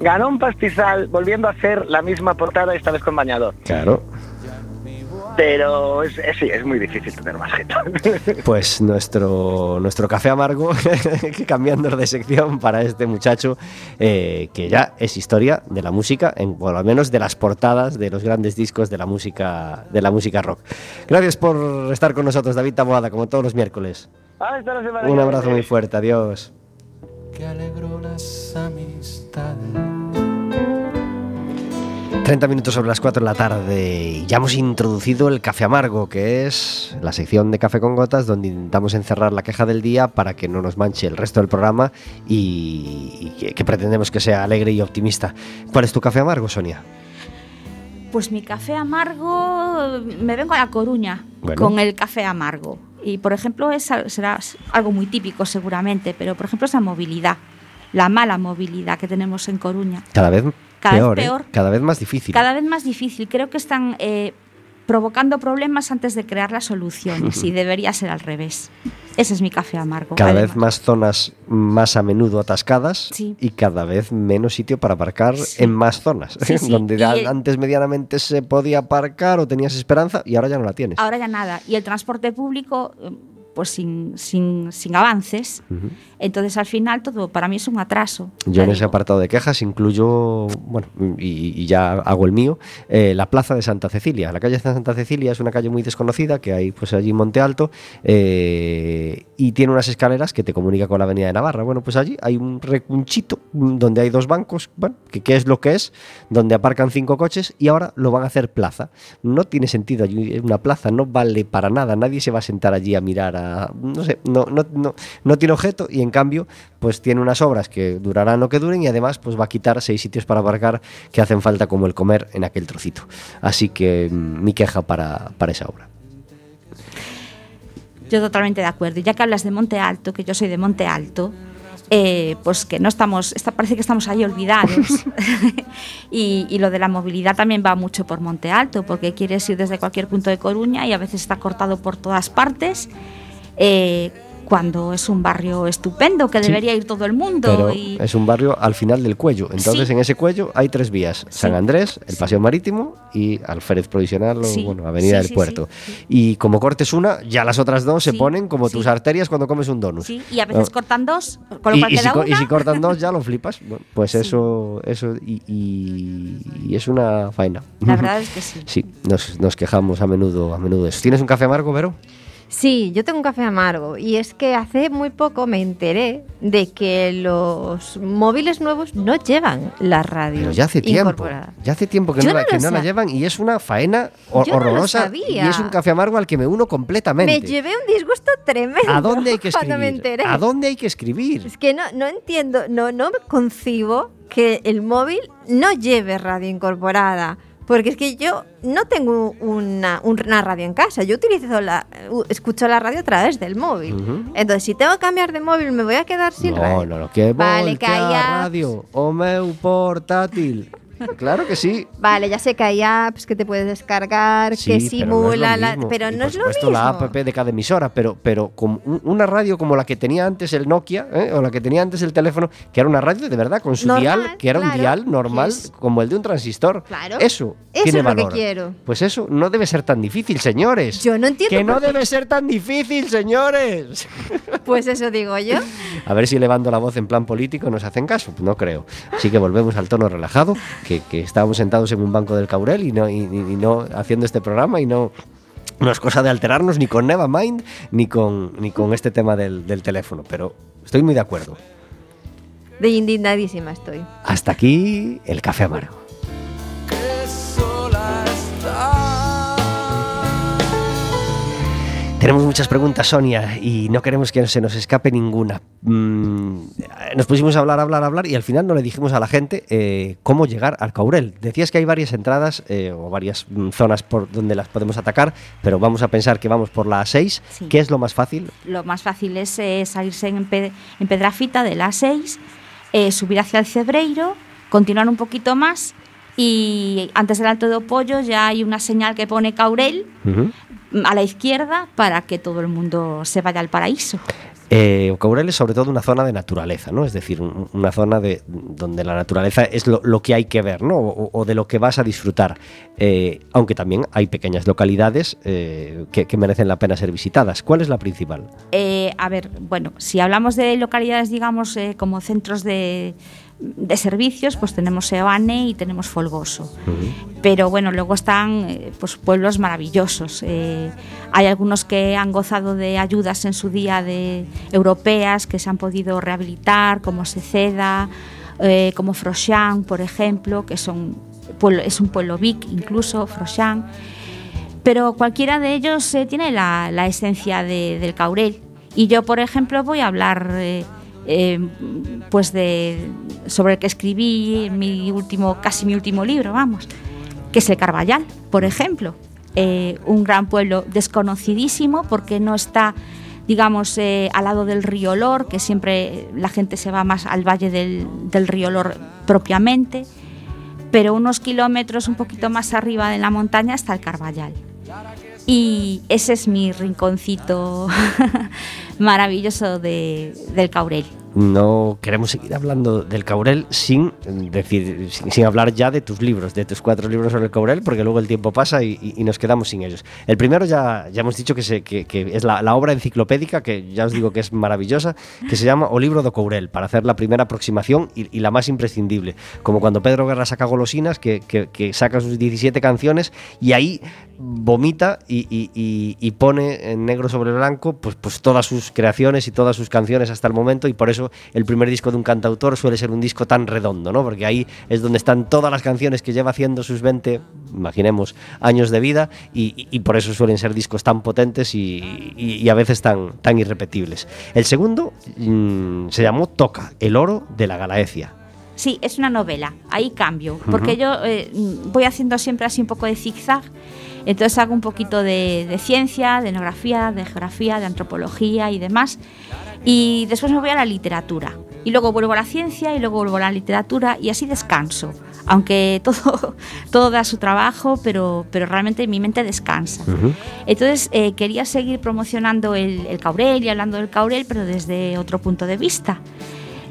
Speaker 5: ganó un pastizal volviendo a hacer la misma portada, esta vez con bañador.
Speaker 1: Claro.
Speaker 5: Pero es, es- sí, es muy difícil tener más jeta. <laughs>
Speaker 1: Pues nuestro, nuestro café amargo, <laughs> cambiando de sección para este muchacho, eh, que ya es historia de la música, en, por lo menos de las portadas de los grandes discos de la música, de la música rock. Gracias por estar con nosotros, David Taboada, como todos los miércoles.
Speaker 5: Hasta la semana
Speaker 1: Un abrazo muy fuerte, adiós.
Speaker 4: que alegró las amistades.
Speaker 1: 30 minutos sobre las 4 de la tarde y ya hemos introducido el café amargo, que es la sección de café con gotas donde intentamos encerrar la queja del día para que no nos manche el resto del programa y, y que, pretendemos que sea alegre y optimista. ¿Cuál es tu café amargo, Sonia?
Speaker 3: Pues mi café amargo, me vengo a La Coruña
Speaker 1: Bueno.
Speaker 3: con el café amargo. Y por ejemplo, es, será algo muy típico seguramente, pero por ejemplo esa movilidad, la mala movilidad que tenemos en Coruña.
Speaker 1: Cada vez
Speaker 3: Cada vez
Speaker 1: peor, ¿eh?
Speaker 3: peor.
Speaker 1: cada vez más difícil.
Speaker 3: Cada vez más difícil. Creo que están eh, provocando problemas antes de crear las soluciones <laughs> y debería ser al revés. Ese es mi café amargo.
Speaker 1: Cada vez más zonas más a menudo atascadas
Speaker 3: Sí.
Speaker 1: y cada vez menos sitio para aparcar
Speaker 3: Sí.
Speaker 1: en más zonas.
Speaker 3: Sí, <laughs>
Speaker 1: Donde
Speaker 3: y
Speaker 1: antes medianamente se podía aparcar o tenías esperanza y ahora ya no la tienes.
Speaker 3: Ahora ya nada. Y el transporte público, eh, pues sin, sin, sin avances. Entonces al final todo para mí es un atraso.
Speaker 1: Yo en ese apartado de quejas incluyo, bueno, y, y ya hago el mío, eh, la plaza de Santa Cecilia. La calle de Santa Cecilia es una calle muy desconocida que hay pues allí en Monte Alto eh, y tiene unas escaleras que te comunica con la Avenida de Navarra. Bueno, pues allí hay un recunchito donde hay dos bancos, bueno, que qué es lo que es, donde aparcan cinco coches y ahora lo van a hacer plaza. No tiene sentido allí una plaza, no vale para nada, nadie se va a sentar allí a mirar a, no sé, no, no, no, no tiene objeto y en cambio pues tiene unas obras que durarán lo que duren y además pues va a quitar seis sitios para aparcar que hacen falta como el comer en aquel trocito. Así que mm, mi queja para, para esa obra.
Speaker 3: Yo totalmente de acuerdo. Y ya que hablas de Monte Alto, que yo soy de Monte Alto, eh, pues que no estamos, está- parece que estamos ahí olvidados. <laughs> <laughs> y, y lo de la movilidad también va mucho por Monte Alto, porque quieres ir desde cualquier punto de Coruña y a veces está cortado por todas partes. eh, cuando es un barrio estupendo que
Speaker 1: Sí.
Speaker 3: debería ir todo el mundo.
Speaker 1: Pero
Speaker 3: y,
Speaker 1: es un barrio al final del cuello. Entonces,
Speaker 3: Sí.
Speaker 1: en ese cuello hay tres vías: San. Andrés, el. Paseo Marítimo y Alférez Provisional, o bueno, Avenida del Puerto. Y como cortes una, ya las otras dos se ponen como tus arterias cuando comes un donut.
Speaker 3: sí, y a veces
Speaker 1: No.
Speaker 3: cortan dos, con lo
Speaker 1: Y,
Speaker 3: cual
Speaker 1: y si,
Speaker 3: queda
Speaker 1: y
Speaker 3: una.
Speaker 1: si cortan dos, ya lo flipas. <laughs> Bueno, pues eso, eso y, y- y es una faena.
Speaker 3: La verdad es que sí. <laughs>
Speaker 1: Sí, nos, nos quejamos a menudo, a menudo de eso. ¿Tienes un café amargo, Vero?
Speaker 2: Sí, yo tengo un café amargo y es que hace muy poco me enteré de que los móviles nuevos no llevan la radio.
Speaker 1: Pero ya hace tiempo.
Speaker 2: incorporada.
Speaker 1: Ya hace tiempo que, no, la, que no llevan y es una faena hor-
Speaker 2: Yo
Speaker 1: horrorosa. Y es un café amargo al que me uno completamente.
Speaker 2: Me llevé un disgusto tremendo.
Speaker 1: ¿A dónde hay que <laughs>
Speaker 2: Cuando me
Speaker 1: escribir?
Speaker 2: enteré.
Speaker 1: ¿A dónde hay que escribir?
Speaker 2: Es que no, no entiendo, no, no concibo que el móvil no lleve radio incorporada. Porque es que yo no tengo una, una radio en casa. Yo utilizo la, escucho la radio a través del móvil. Entonces, si tengo que cambiar de móvil, me voy a quedar sin
Speaker 1: No,
Speaker 2: radio.
Speaker 1: no, no, que
Speaker 2: Vale, que haya-
Speaker 1: radio, o meu portátil. Claro que sí.
Speaker 2: Vale, ya sé que hay apps que te puedes descargar,
Speaker 1: Sí,
Speaker 2: que
Speaker 1: pero no es lo
Speaker 2: simula la.
Speaker 1: mismo.
Speaker 2: Pero
Speaker 1: Y,
Speaker 2: no
Speaker 1: por
Speaker 2: es lo
Speaker 1: supuesto,
Speaker 2: mismo.
Speaker 1: la app de cada emisora, pero, pero con un- una radio como la que tenía antes el Nokia, ¿eh? o la que tenía antes el teléfono, que era una radio de verdad, con su
Speaker 2: Normal,
Speaker 1: dial, que era un dial normal,
Speaker 2: es-
Speaker 1: como el de un transistor.
Speaker 2: Claro.
Speaker 1: Eso,
Speaker 2: Eso
Speaker 1: tiene
Speaker 2: es lo que quiero.
Speaker 1: Pues eso no debe ser tan difícil, señores.
Speaker 2: Yo no entiendo
Speaker 1: Que no
Speaker 2: qué.
Speaker 1: debe ser tan difícil, señores. <laughs>
Speaker 2: Pues eso digo yo.
Speaker 1: A ver si elevando la voz en plan político nos hacen caso. No creo. Así que volvemos al tono relajado, que, que estábamos sentados en un banco del Caurel y no, y, y- y no haciendo este programa y no. No es cosa de alterarnos ni con Nevermind ni con, ni con este tema del, del teléfono, pero estoy muy de acuerdo.
Speaker 2: De indignadísima estoy.
Speaker 1: Hasta aquí el café amargo. Tenemos muchas preguntas, Sonia, y no queremos que se nos escape ninguna. Mm, nos pusimos a hablar, hablar, hablar, y al final no le dijimos a la gente eh, cómo llegar al Caurel. Decías que hay varias entradas eh, o varias mm, zonas por donde las podemos atacar, pero vamos a pensar que vamos por la A6.
Speaker 3: Sí.
Speaker 1: ¿Qué es lo más fácil?
Speaker 3: Lo más fácil es eh, salirse en, Pe- en Pedrafita de la A6, eh, subir hacia el Cebreiro, continuar un poquito más y antes del Alto de Pollo ya hay una señal que pone Caurel
Speaker 1: Ujú.
Speaker 3: mm, a la izquierda para que todo el mundo se vaya al paraíso.
Speaker 1: Eh, es sobre todo una zona de naturaleza, ¿no? Es decir, un- una zona de, donde la naturaleza es lo, lo que hay que ver, ¿no? O, o de lo que vas a disfrutar. Eh, aunque también hay pequeñas localidades eh, que, que merecen la pena ser visitadas. ¿Cuál es la principal?
Speaker 3: Eh, a ver, bueno, si hablamos de localidades, digamos, como centros de, de servicios, pues tenemos Eoane y tenemos Folgoso. Pero bueno, luego están eh, pues, pueblos maravillosos. Eh, hay algunos que han gozado de ayudas en su día de europeas que se han podido rehabilitar, como Seceda, eh, como Froxán, por ejemplo, que son pueblo- es un pueblo vic incluso, Froxán. Pero cualquiera de ellos eh, tiene la, la esencia de- del Caurel. Y yo, por ejemplo, voy a hablar eh, pues de, sobre el que escribí mi último, casi mi último libro, vamos, que es el Carballal, por ejemplo. Eh, un gran pueblo desconocidísimo porque no está, digamos, eh, al lado del río Lor, que siempre la gente se va más al valle del, del río Lor propiamente, pero unos kilómetros un poquito más arriba de la montaña está el Carballal. Y ese es mi rinconcito <laughs> maravilloso de- del Caurel.
Speaker 1: No queremos seguir hablando del Caurel sin decir, sin, hablar ya de tus libros, de tus cuatro libros sobre el Caurel, porque luego el tiempo pasa y, nos quedamos sin ellos. El primero ya, ya hemos dicho que, se- que- es la, obra enciclopédica, que ya os digo que es maravillosa, que se llama O libro do Caurel, para hacer la primera aproximación y, y la más imprescindible. Como cuando Pedro Guerra saca Golosinas, que, que- que saca sus 17 canciones y ahí vomita y, y- y- y pone en negro sobre blanco pues, pues todas sus creaciones y todas sus canciones hasta el momento y por eso el primer disco de un cantautor suele ser un disco tan redondo, ¿no? Porque ahí es donde están todas las canciones que lleva haciendo sus 20, imaginemos, años de vida y, por eso suelen ser discos tan potentes y, a veces tan, tan irrepetibles. El segundo mm, se llamó Toca, el oro de la Galaecia.
Speaker 3: Sí, es una novela, ahí cambio, porque yo eh, voy haciendo siempre así un poco de zigzag, entonces hago un poquito de, de ciencia, de etnografía, de geografía, de antropología y demás, y después me voy a la literatura, y luego vuelvo a la ciencia y luego vuelvo a la literatura y así descanso, aunque <laughs> todo, todo da su trabajo, pero, pero realmente mi mente descansa. Entonces eh, quería seguir promocionando el, el Caurel y hablando del Caurel, pero desde otro punto de vista.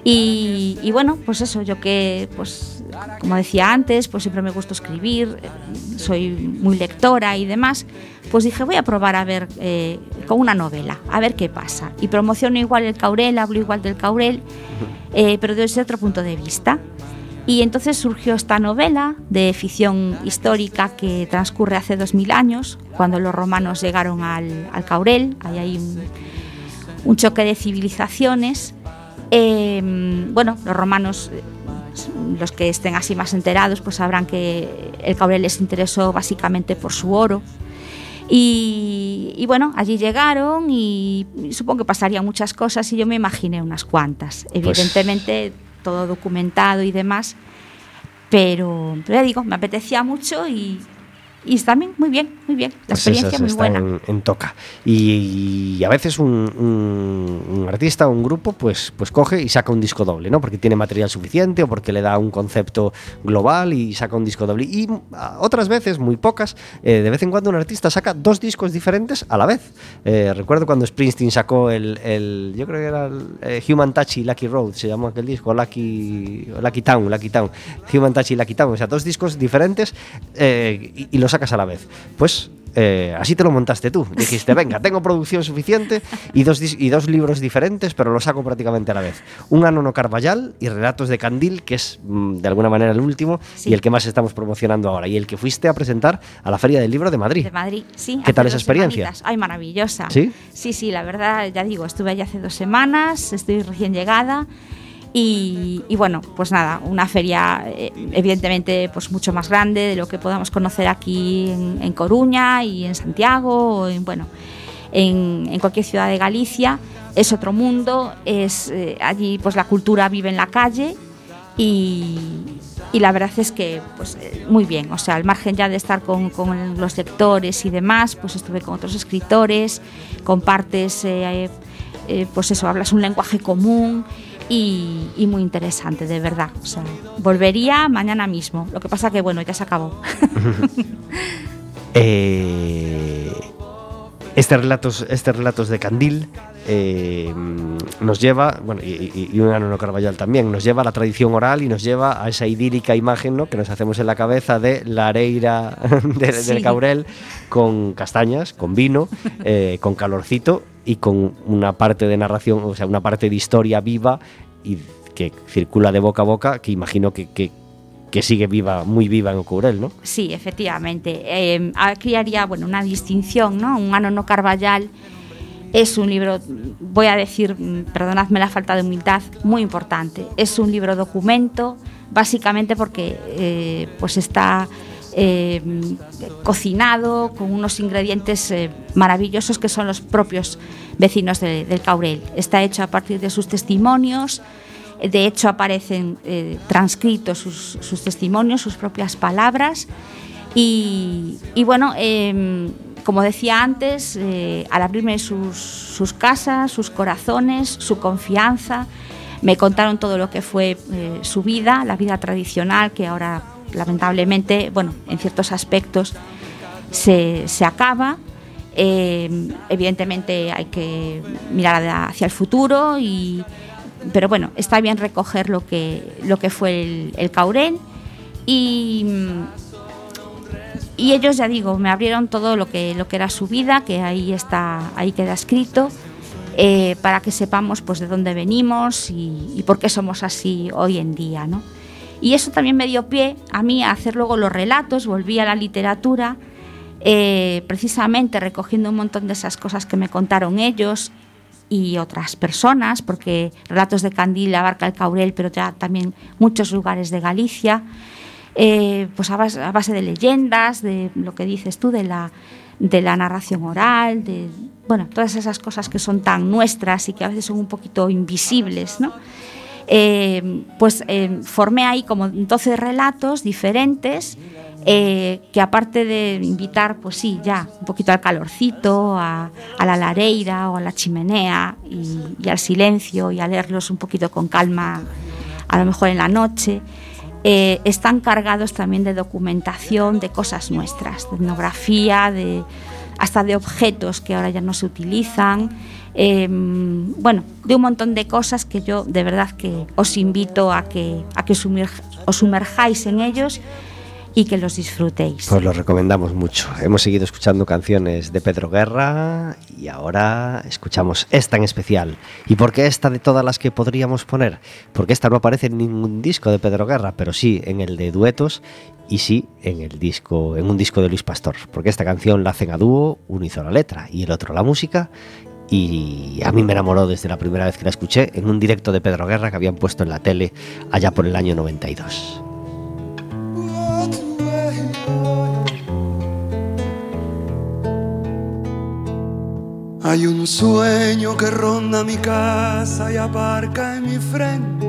Speaker 3: Y, y bueno, pues eso, yo que, pues como decía antes, pues siempre me gusta escribir, soy muy lectora y demás, pues dije voy a probar a ver eh, con una novela, a ver qué pasa. Y promociono igual el Caurel, hablo igual del Caurel, eh, pero desde otro punto de vista. Y entonces surgió esta novela de ficción histórica que transcurre hace 2000 años, cuando los romanos llegaron al, al Caurel, ahí hay un, un choque de civilizaciones. Eh, bueno, los romanos, los que estén así más enterados, pues sabrán que el Caurel les interesó básicamente por su oro. Y, y bueno, allí llegaron y, supongo que pasarían muchas cosas y yo me imaginé unas cuantas. Evidentemente todo documentado y demás, pero, pero ya digo, me apetecía mucho y, y también muy bien, muy bien. La
Speaker 1: Pues
Speaker 3: experiencia
Speaker 1: esas
Speaker 3: muy buena.
Speaker 1: En, en toca. Y, y a veces un, un- un artista o un grupo pues, pues coge y saca un disco doble, ¿no? Porque tiene material suficiente o porque le da un concepto global y saca un disco doble. Y ah, otras veces, muy pocas, eh, de vez en cuando un artista saca dos discos diferentes a la vez. Eh, recuerdo cuando Springsteen sacó el, el- yo creo que era el, eh, Human Touch y Lucky Road, se llamó aquel disco, Lucky, Lucky Town, Lucky Town, Human Touch y Lucky Town, o sea, dos discos diferentes eh, y, y los sacas a la vez. Pues eh, así te lo montaste tú. Dijiste, venga, tengo producción suficiente y dos, y dos libros diferentes, pero los saco prácticamente a la vez. Un Anono Carballal y Relatos de Candil, que es mm, de alguna manera el último
Speaker 3: Sí.
Speaker 1: y el que más estamos promocionando ahora, y el que fuiste a presentar a la Feria del Libro de Madrid.
Speaker 3: De Madrid, sí.
Speaker 1: ¿Qué tal esa experiencia?
Speaker 3: semanitas. Ay, maravillosa.
Speaker 1: ¿Sí?
Speaker 3: Sí, sí, la verdad, ya digo, estuve allí hace dos semanas, estoy recién llegada. Y, bueno, pues nada, una feria eh, evidentemente pues mucho más grande de lo que podamos conocer aquí en, Coruña y en Santiago, o en, bueno, en, cualquier ciudad de Galicia. Es otro mundo, es, eh, allí pues la cultura vive en la calle y, la verdad es que pues eh, muy bien, o sea, al margen ya de estar con, los lectores y demás, pues estuve con otros escritores, compartes, pues eso, hablas un lenguaje común y, y muy interesante, de verdad. O sea, volvería mañana mismo. Lo que pasa que bueno, ya se acabó. <laughs>
Speaker 1: Eh, este relatos, este relatos de Candil eh, nos lleva, bueno, y, y, un Anono Carballal también, nos lleva a la tradición oral y nos lleva a esa idílica imagen ¿no? que nos hacemos en la cabeza de la areira <laughs> de-
Speaker 3: Sí.
Speaker 1: del Caurel con castañas, con vino, <laughs> eh, con calorcito y con una parte de narración, o sea, una parte de historia viva y que circula de boca a boca, que imagino que, que, que sigue viva, muy viva en Caurel, ¿no?
Speaker 3: Sí, efectivamente. Eh, aquí haría bueno, una distinción, ¿no? Un Anono Carballal es un libro, voy a decir, mm, perdonadme la falta de humildad, muy importante. Es un libro documento, básicamente porque eh, pues está eh, cocinado con unos ingredientes eh, maravillosos que son los propios vecinos de- del Caurel. Está hecho a partir de sus testimonios. De hecho, aparecen eh, transcritos sus, testimonios, sus propias palabras. Y, bueno, em, como decía antes, al abrirme sus, casas, sus corazones, su confianza, me contaron todo lo que fue su vida, la vida tradicional, que ahora lamentablemente, bueno, en ciertos aspectos se, se acaba. Eh, evidentemente hay que mirar hacia el futuro, y, pero bueno, está bien recoger lo que, lo que fue el, el Caurel. Y, y ellos, ya digo, me abrieron todo lo que, lo que era su vida, que ahí, está, ahí queda escrito, eh, para que sepamos pues, de dónde venimos y, y por qué somos así hoy en día. ¿no? Y eso también me dio pie a mí a hacer luego los relatos, volví a la literatura eh, precisamente recogiendo un montón de esas cosas que me contaron ellos y otras personas, porque Relatos de Candil abarca el Caurel, pero ya también muchos lugares de Galicia, eh, pues a base, a base de leyendas, de lo que dices tú, de la, de la narración oral, de bueno, todas esas cosas que son tan nuestras y que a veces son un poquito invisibles, ¿no? Eh, pues eh, formé ahí como 12 relatos diferentes eh, que aparte de invitar, pues sí, ya un poquito al calorcito, a, la lareira o a la chimenea y, y al silencio y a leerlos un poquito con calma, a lo mejor en la noche, eh, están cargados también de documentación de cosas nuestras, de etnografía, de, hasta de objetos que ahora ya no se utilizan. Eh, bueno, de un montón de cosas que yo de verdad que os invito a que, os sumerjáis en ellos y que los disfrutéis.
Speaker 1: Pues lo recomendamos mucho. Hemos seguido escuchando canciones de Pedro Guerra y ahora escuchamos esta en especial. ¿Y por qué esta de todas las que podríamos poner? Porque esta no aparece en ningún disco de Pedro Guerra, pero sí en el de duetos y sí en el disco, en un disco de Luis Pastor. Porque esta canción la hacen a dúo, uno hizo la letra y el otro la música. Y a mí me enamoró desde la primera vez que la escuché en un directo de Pedro Guerra que habían puesto en la tele allá por el año 92.
Speaker 6: Hay un sueño que ronda mi casa y aparca en mi frente.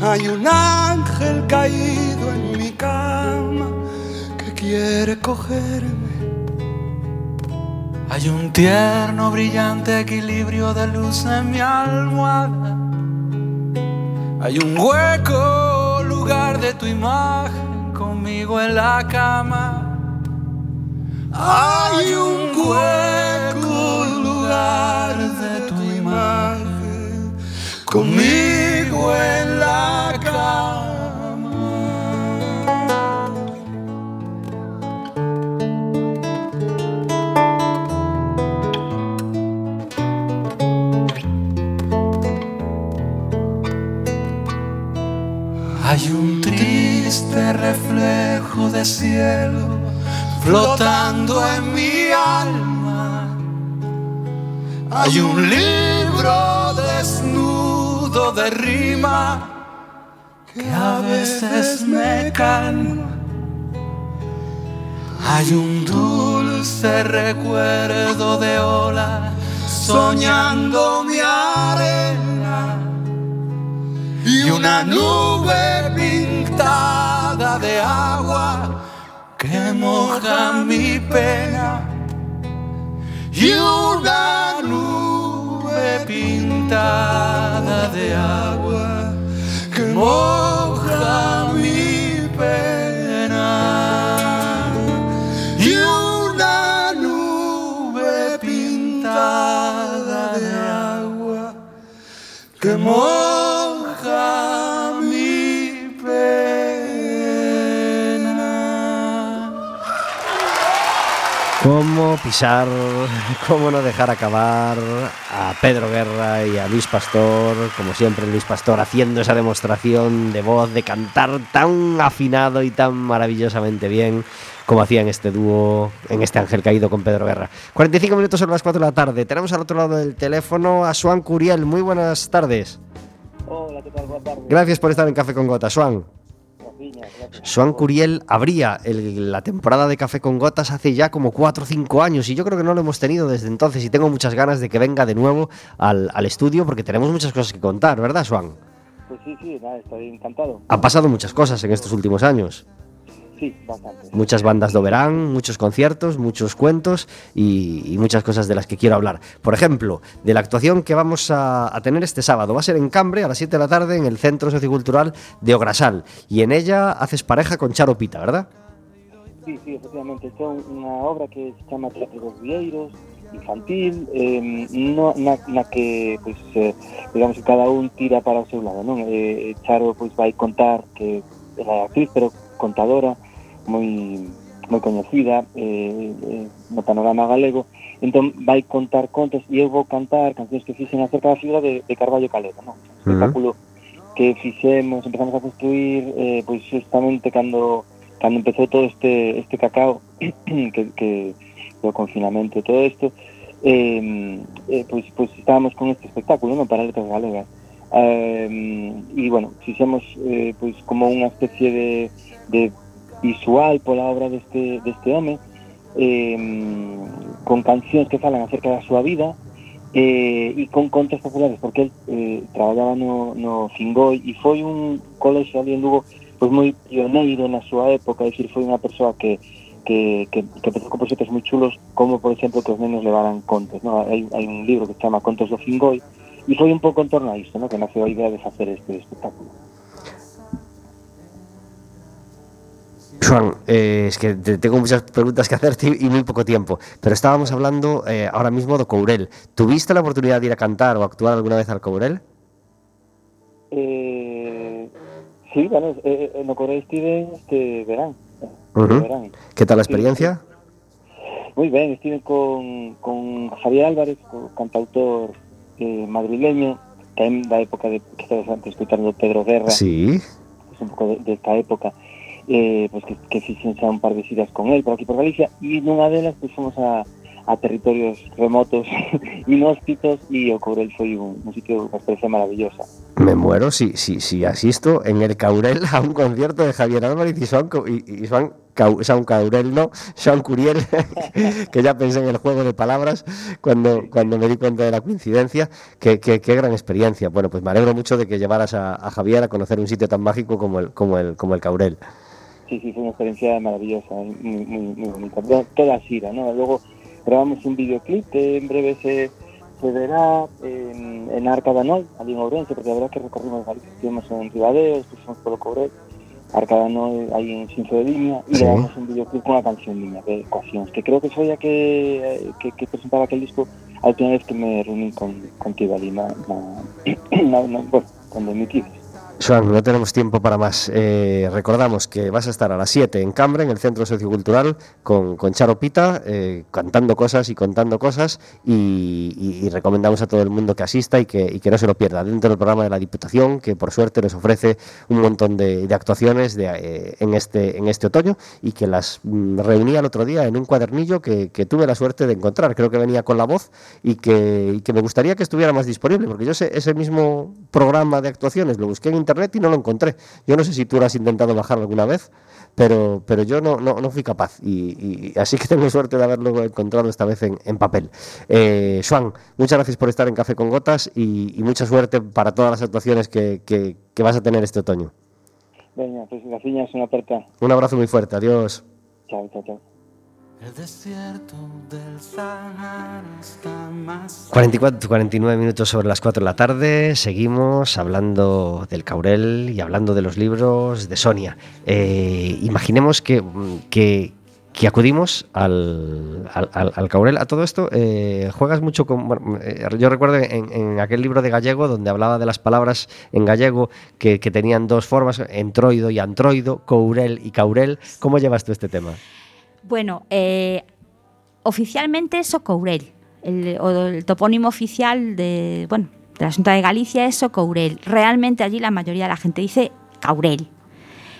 Speaker 6: Hay un ángel caído en mi cama que quiere cogerme.
Speaker 4: Hay un tierno, brillante equilibrio de luz en mi almohada. Hay un hueco, lugar de tu imagen conmigo en la cama. Hay un hueco, lugar de tu imagen conmigo en la cama. Hay un triste reflejo de cielo flotando en mi alma. Hay un libro desnudo de rima que a veces me calma. Hay un dulce recuerdo de ola soñando mi arena y una nube moja mi pena. Y una nube pintada de agua que moja mi pena. Y una nube pintada de agua que moja
Speaker 1: ¿Cómo pisar, <laughs> cómo no dejar acabar a Pedro Guerra y a Luis Pastor, como siempre Luis Pastor haciendo esa demostración de voz, de cantar tan afinado y tan maravillosamente bien como hacían este dúo en este Ángel Caído con Pedro Guerra. 45 minutos sobre las 4 de la tarde. Tenemos al otro lado del teléfono a Suan Curiel. Muy buenas tardes.
Speaker 5: Hola, ¿qué tal? Buenas tardes.
Speaker 1: Gracias por estar en Café con Gotas, Suan. Suan Curiel abría el- la temporada de Café con Gotas hace ya como 4 o 5 años y yo creo que no lo hemos tenido desde entonces y tengo muchas ganas de que venga de nuevo al, al estudio porque tenemos muchas cosas que contar, ¿verdad, Suan?
Speaker 5: Pues sí, sí, nada, estoy encantado.
Speaker 1: Han pasado muchas cosas en estos últimos años.
Speaker 5: Sí, bastante.
Speaker 1: Muchas bandas de verán, muchos conciertos, muchos cuentos y, y muchas cosas de las que quiero hablar. Por ejemplo, de la actuación que vamos a, a tener este sábado. Va a ser en Cambre a las 7 de la tarde en el Centro Sociocultural de Ograsal. Y en ella haces pareja con Charo Pita, ¿verdad?
Speaker 5: Sí, sí, efectivamente. Esta é unha obra que se chama Teatro dos Vieiros, infantil, eh, no, na, na que, pois, eh, digamos que cada un tira para o seu lado, non? Eh, Charo, pois, vai contar que é actriz, pero contadora, moi moi coñecida eh, eh, no panorama galego entón vai contar contos e eu vou cantar cancións que fixen acerca da figura de, de Carballo Calero non? Uh mm-hmm. -huh. espectáculo que fixemos empezamos a construir eh, pois justamente cando
Speaker 7: cando empezou todo este este cacao <clears throat> que, que o confinamento e todo isto eh, eh, pois, pois estábamos con este espectáculo non? para letras galegas eh, e bueno, fixemos eh, pois como unha especie de, de visual pola obra deste, deste home eh, con cancións que falan acerca da súa vida eh, e con contos populares porque el eh, traballaba no, no Fingoi e foi un colexo ali en Lugo pois moi pioneiro na súa época é dicir, foi unha persoa que que, que, que empezou con proxectos moi chulos como por exemplo que os nenos levaran contos no? hai, hai un libro que se chama Contos do Fingoi e foi un pouco en torno a isto no? que naceu a idea de facer este espectáculo
Speaker 1: Juan, eh, es que te- tengo muchas preguntas que hacerte y muy poco tiempo, pero estábamos hablando eh, ahora mismo de Courel. ¿Tuviste la oportunidad de ir a cantar o actuar alguna vez al Courel?
Speaker 7: eh, sí, bueno, eh, eh, no Corea estive este verán, este.
Speaker 1: ¿Qué tal la experiencia?
Speaker 7: Moi ben, estive con, con Javier Álvarez, co cantautor eh, madrileño, tamén da época de que estabas antes escutando Pedro Guerra,
Speaker 1: Sí.
Speaker 7: pues un pouco de, desta época, eh, pues que, que fixen xa un par de xiras con él por aquí por Galicia, e nunha delas pues, fomos a, a territorios remotos, <laughs> inhóspitos, e o Courel foi un, un sitio, unha experiencia maravillosa.
Speaker 1: Me muero si, si, si asisto en el Caurel a un concierto de Javier Álvarez y Joan, y, y Joan, Cau- Joan Caurel, no, Joan Curiel, <laughs> que ya pensé en el juego de palabras cuando, cuando me di cuenta de la coincidencia. Qué, qué- qué gran experiencia. Bueno, pues me alegro mucho de que llevaras a, a Javier a conocer un sitio tan mágico como el, como el, como el Caurel.
Speaker 7: Sí, sí, fue una experiencia maravillosa, muy, muy, muy bonita. Toda- Toda a xira, ¿no? Luego grabamos un videoclip que en breve se, se verá en, en Arca da Nol, ali en Ourense, porque a verdad que recorrimos Galicia, estuvimos en Ribadeo, despois fomos polo Cobrel, Arca da Nol aí en Sinfo de e
Speaker 1: Sí.
Speaker 7: grabamos un videoclip con unha canción miña de ecuacións, que creo que foi a que, que, que presentaba aquel disco a última vez que me reuní con, contigo ali na, na, na, na, bueno, cuando emitides.
Speaker 1: Joan, no tenemos tiempo para más. Eh, recordamos que vas a estar a las 7 en Cambre, en el Centro Sociocultural, con, con Charo Pita, eh, cantando cosas y contando cosas, y, recomendamos a todo el mundo que asista y que, no se lo pierda. Dentro del programa de la Diputación, que por suerte nos ofrece un montón de, actuaciones de, eh, en, este, en este otoño, y que las mm, reunía el otro día en un cuadernillo que, tuve la suerte de encontrar. Creo que venía con la voz y que, que me gustaría que estuviera más disponible, porque yo ese, ese mismo programa de actuaciones lo busqué en internet y no lo encontré. Yo no sé si tú lo has intentado bajar alguna vez, pero, pero yo no, no, no fui capaz. Y, y así que tengo suerte de haberlo encontrado esta vez en, en papel. Eh, Juan, muchas gracias por estar en Café con Gotas y, y mucha suerte para todas las actuaciones que, que- que vas a tener este otoño.
Speaker 7: Venga, pues graciñas, una aperta.
Speaker 1: Un abrazo muy fuerte, adiós.
Speaker 7: Chao, chao, chao.
Speaker 4: El desierto del Sahara está más
Speaker 1: 44, 49 minutos sobre las 4 de la tarde, seguimos hablando del Caurel y hablando de los libros de Sonia. Eh, imaginemos que, que, que acudimos al, al, al- al Caurel. A todo esto, eh, juegas mucho con... bueno, eh, yo recuerdo en, en aquel libro de gallego donde hablaba de las palabras en gallego que, que tenían dos formas, entroido y antroido, courel y caurel. ¿Cómo llevas tú este tema?
Speaker 3: Bueno, eh, oficialmente es Socourel. El, o el topónimo oficial de, bueno, de la Junta de Galicia es Socourel. Realmente allí la mayoría de la gente dice Caurel.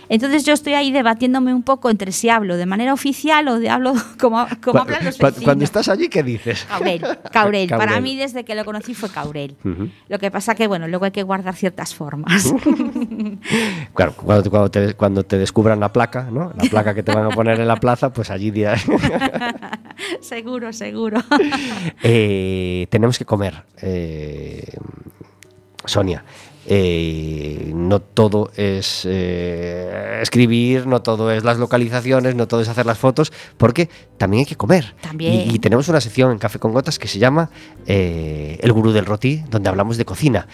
Speaker 3: Entonces yo estoy ahí debatiéndome un poco entre si hablo de manera oficial o de hablo <laughs> como, como hablan los vecinos.
Speaker 1: cuando estás allí, ¿qué dices?
Speaker 3: Caurel, Caurel. Para mí desde que lo conocí fue Caurel. Lo que pasa que, bueno, luego hay que guardar ciertas formas.
Speaker 1: Claro, cuando, te- cuando, te, cuando te descubran la placa, ¿no? La placa que te van a poner en la plaza, pues allí dirás. <laughs>
Speaker 3: seguro, seguro.
Speaker 1: Eh, tenemos que comer. eh, Sonia, eh, no todo es eh, escribir, no todo es las localizaciones, no todo es hacer las fotos, porque también hay que comer.
Speaker 3: También.
Speaker 1: Y, y tenemos una sección en Café con Gotas que se llama eh, El Gurú del Roti, donde hablamos de cocina.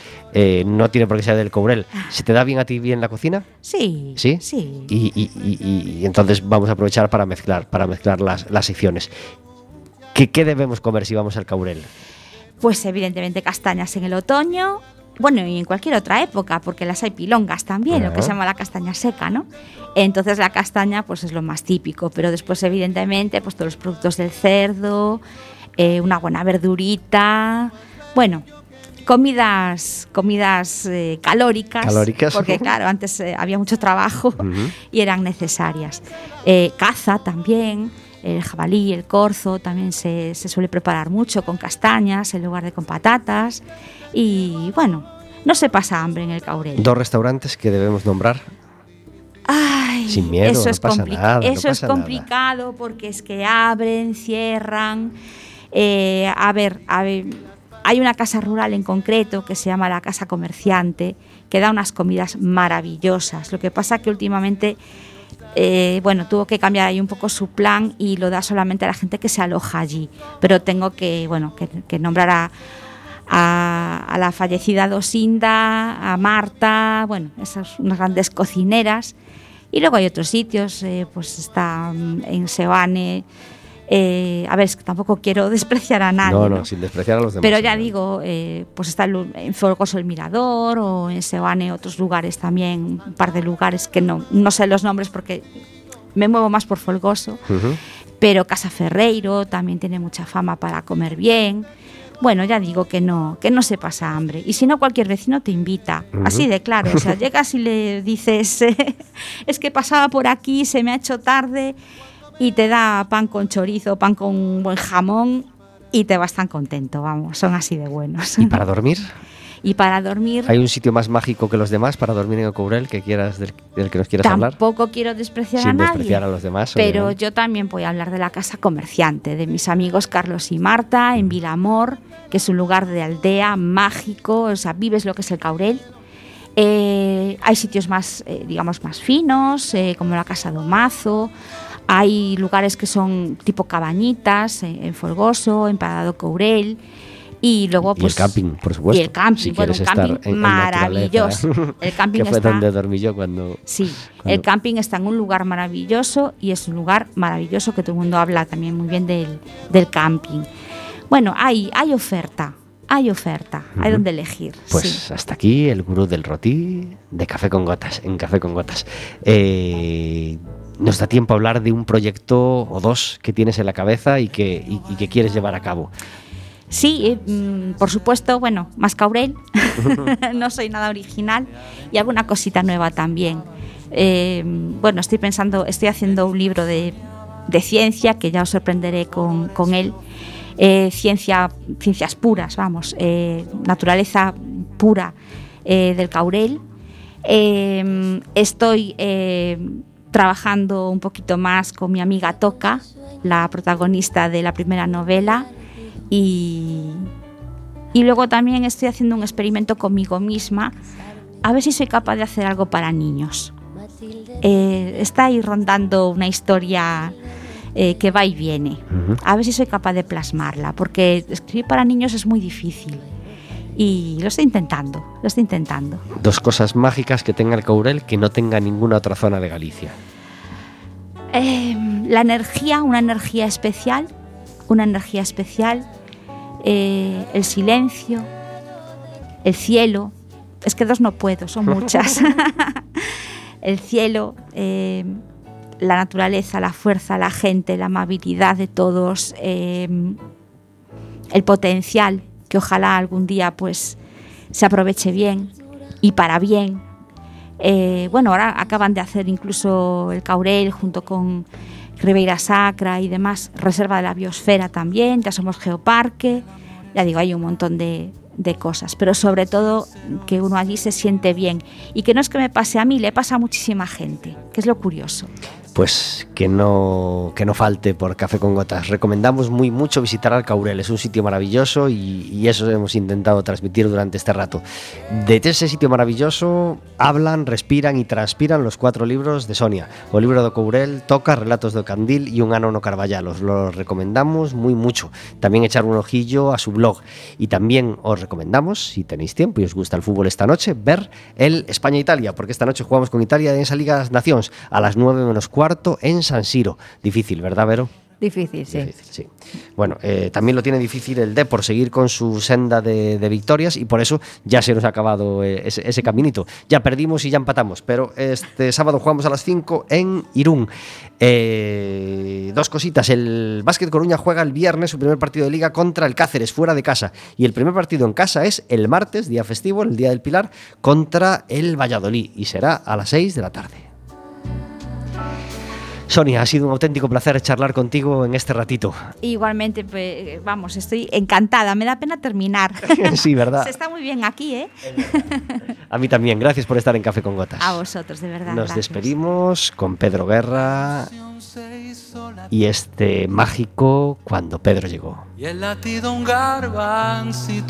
Speaker 1: No tiene por qué ser del Courel. ¿Se te da bien a ti bien la cocina?
Speaker 3: Sí.
Speaker 1: ¿Sí?
Speaker 3: Sí.
Speaker 1: Y, y- y- y entonces vamos a aprovechar para mezclar, para mezclar las, las secciones. ¿Qué, qué debemos comer si vamos al Caurel?
Speaker 3: Pues evidentemente castañas en el otoño, bueno, y en cualquier otra época, porque las hay pilongas también, lo que se llama la castaña seca, ¿no? Entonces la castaña pues es lo más típico, pero después evidentemente pues todos los productos del cerdo, eh, una buena verdurita, bueno, comidas, comidas eh, calóricas,
Speaker 1: Calóricas.
Speaker 3: porque claro, antes eh, había mucho trabajo <laughs> y eran necesarias. Caza también, el jabalí, el corzo, también se, se suele preparar mucho con castañas en lugar de con patatas. Y bueno, no se pasa hambre en el Caurel.
Speaker 1: Dos restaurantes que debemos nombrar.
Speaker 3: Ay,
Speaker 1: Sin miedo,
Speaker 3: eso
Speaker 1: no
Speaker 3: es,
Speaker 1: pasa nada, no
Speaker 3: eso es
Speaker 1: nada.
Speaker 3: complicado porque es que abren, cierran. Eh, a ver, a ver, hay una casa rural en concreto que se llama la Casa Comerciante que da unas comidas maravillosas. Lo que pasa que últimamente, eh, bueno, tuvo que cambiar ahí un poco su plan y lo da solamente a la gente que se aloja allí. Pero tengo que, bueno, que, nombrar a, a, a la fallecida Dosinda, a Marta, bueno, esas unas grandes cocineras. Y luego hay otros sitios, eh, pues está mm, en Sebane. Eh, a ver, es que tampoco quiero <laughs> despreciar a nadie.
Speaker 1: no, no,
Speaker 3: ¿no?
Speaker 1: sin despreciar a los demás.
Speaker 3: Pero ya
Speaker 1: ¿no?
Speaker 3: digo, eh, pues está en Folgoso el Mirador o en Sebane otros lugares también, un par de lugares que no, no sé los nombres porque me muevo más por Folgoso
Speaker 1: Ujú.
Speaker 3: pero Casa Ferreiro también tiene mucha fama para comer bien. Bueno, ya digo que no, que no se pasa hambre. Y si no, cualquier vecino te invita.
Speaker 1: Ujú.
Speaker 3: Así de claro. O sea, <laughs> llegas y le dices, <laughs> es que pasaba por aquí, se me ha hecho tarde, y te da pan con chorizo, pan con buen jamón, y te vas tan contento, vamos, son así de buenos.
Speaker 1: ¿Y para dormir? <laughs>
Speaker 3: Y para dormir,
Speaker 1: ¿Hay un sitio más mágico que los demás para dormir en el Courel que quieras, del, del que nos quieras hablar?
Speaker 3: tampoco quiero despreciar a
Speaker 1: Sin
Speaker 3: nadie.
Speaker 1: despreciar a los demás.
Speaker 3: Pero
Speaker 1: obviamente.
Speaker 3: yo también voy a hablar de la casa comerciante, de mis amigos Carlos y Marta en Vilamor, que es un lugar de aldea mágico, o sea, vives lo que es el Caurel. Eh, hay sitios más, eh, digamos, más finos, eh, como la Casa do Mazo. Hay lugares que son tipo cabañitas, eh, en Folgoso, en Parado Courel. Y luego,
Speaker 1: Y
Speaker 3: pues.
Speaker 1: el camping, por supuesto.
Speaker 3: Y el camping,
Speaker 1: si
Speaker 3: bueno,
Speaker 1: quieres
Speaker 3: un
Speaker 1: estar
Speaker 3: camping
Speaker 1: en,
Speaker 3: maravilloso.
Speaker 1: naturaleza.
Speaker 3: El camping
Speaker 1: que fue
Speaker 3: está-
Speaker 1: donde dormí yo cuando...
Speaker 3: Sí,
Speaker 1: Cuando-
Speaker 3: el camping está en un lugar maravilloso y es un lugar maravilloso que todo el mundo habla también muy bien del, del camping. Bueno, hay, hay oferta, hay oferta, hay donde elegir.
Speaker 1: Pues
Speaker 3: sí.
Speaker 1: hasta aquí el gurú del rotí de Café con Gotas, en Café con Gotas. Eh, nos da tiempo a hablar de un proyecto o dos que tienes en la cabeza y que, y- y que quieres llevar a cabo.
Speaker 3: Sí, eh, mm, por supuesto, bueno, más Caurel, <laughs> <laughs> no soy nada original y alguna cosita nueva también. Eh, bueno, estoy pensando, estoy haciendo un libro de, de ciencia que ya os sorprenderé con, con él. Eh, ciencia, ciencias puras, vamos, naturaleza pura del Caurel. Estoy trabajando un poquito más con mi amiga Toca, la protagonista de la primera novela. Y, y luego también estoy haciendo un experimento conmigo misma, a ver si soy capaz de hacer algo para niños. Eh, está ahí rondando una historia eh, que va y viene. A ver si soy capaz de plasmarla, porque escribir para niños es muy difícil. Y lo estoy intentando, lo estoy intentando.
Speaker 1: Dos cosas mágicas que tenga el Courel que no tenga ninguna otra zona de Galicia.
Speaker 3: Eh, la energía, una energía especial, una energía especial, eh, el silencio, el cielo. Es que dos no puedo, son muchas. <laughs> el cielo, eh, la naturaleza, la fuerza, la gente, la amabilidad de todos, eh, el potencial que ojalá algún día pues se aproveche bien y para bien. Eh, bueno, ahora acaban de hacer incluso el Caurel junto con Ribeira Sacra y demás, Reserva de la Biosfera también, ya somos Geoparque, ya digo, hay un montón de, de cosas, pero sobre todo que uno allí se siente bien y que no es que me pase a mí, le pasa a muchísima gente, que es lo curioso.
Speaker 1: Pues que no, que no falte por Café con Gotas. Recomendamos muy mucho visitar al Caurel, es un sitio maravilloso y, y eso hemos intentado transmitir durante este rato. De ese sitio maravilloso hablan, respiran y transpiran los cuatro libros de Sonia. O libro de Courel, Toca, Relatos de Candil y Un ano no Carballar. Os lo recomendamos muy mucho. También echar un ojillo a su blog. Y también os recomendamos, si tenéis tiempo y os gusta el fútbol esta noche, ver el España-Italia, porque esta noche jugamos con Italia en esa Liga de las Naciones a las 9 menos cuarto en San Siro. Difícil, ¿verdad, Vero?
Speaker 2: Difícil, sí.
Speaker 1: Difícil, sí. Bueno, eh, también lo tiene difícil el D por seguir con su senda de, de victorias y por eso ya se nos ha acabado eh, ese, ese caminito. Ya perdimos y ya empatamos, pero este sábado jugamos a las 5 en Irún. Eh, dos cositas. El Básquet Coruña juega el viernes su primer partido de liga contra el Cáceres, fuera de casa. Y el primer partido en casa es el martes, día festivo, el día del Pilar, contra el Valladolid. Y será a las 6 de la tarde. Sonia, ha sido un auténtico placer charlar contigo en este ratito.
Speaker 3: Igualmente, pues, vamos, estoy encantada. Me da pena terminar. <laughs>
Speaker 1: sí, ¿verdad?
Speaker 3: Se está muy bien aquí, ¿eh?
Speaker 1: A mí también. Gracias por estar en Café con Gotas.
Speaker 3: A vosotros, de verdad.
Speaker 1: Nos
Speaker 3: gracias.
Speaker 1: despedimos con Pedro Guerra y este mágico cuando Pedro llegó.
Speaker 4: Y el latido un garbancito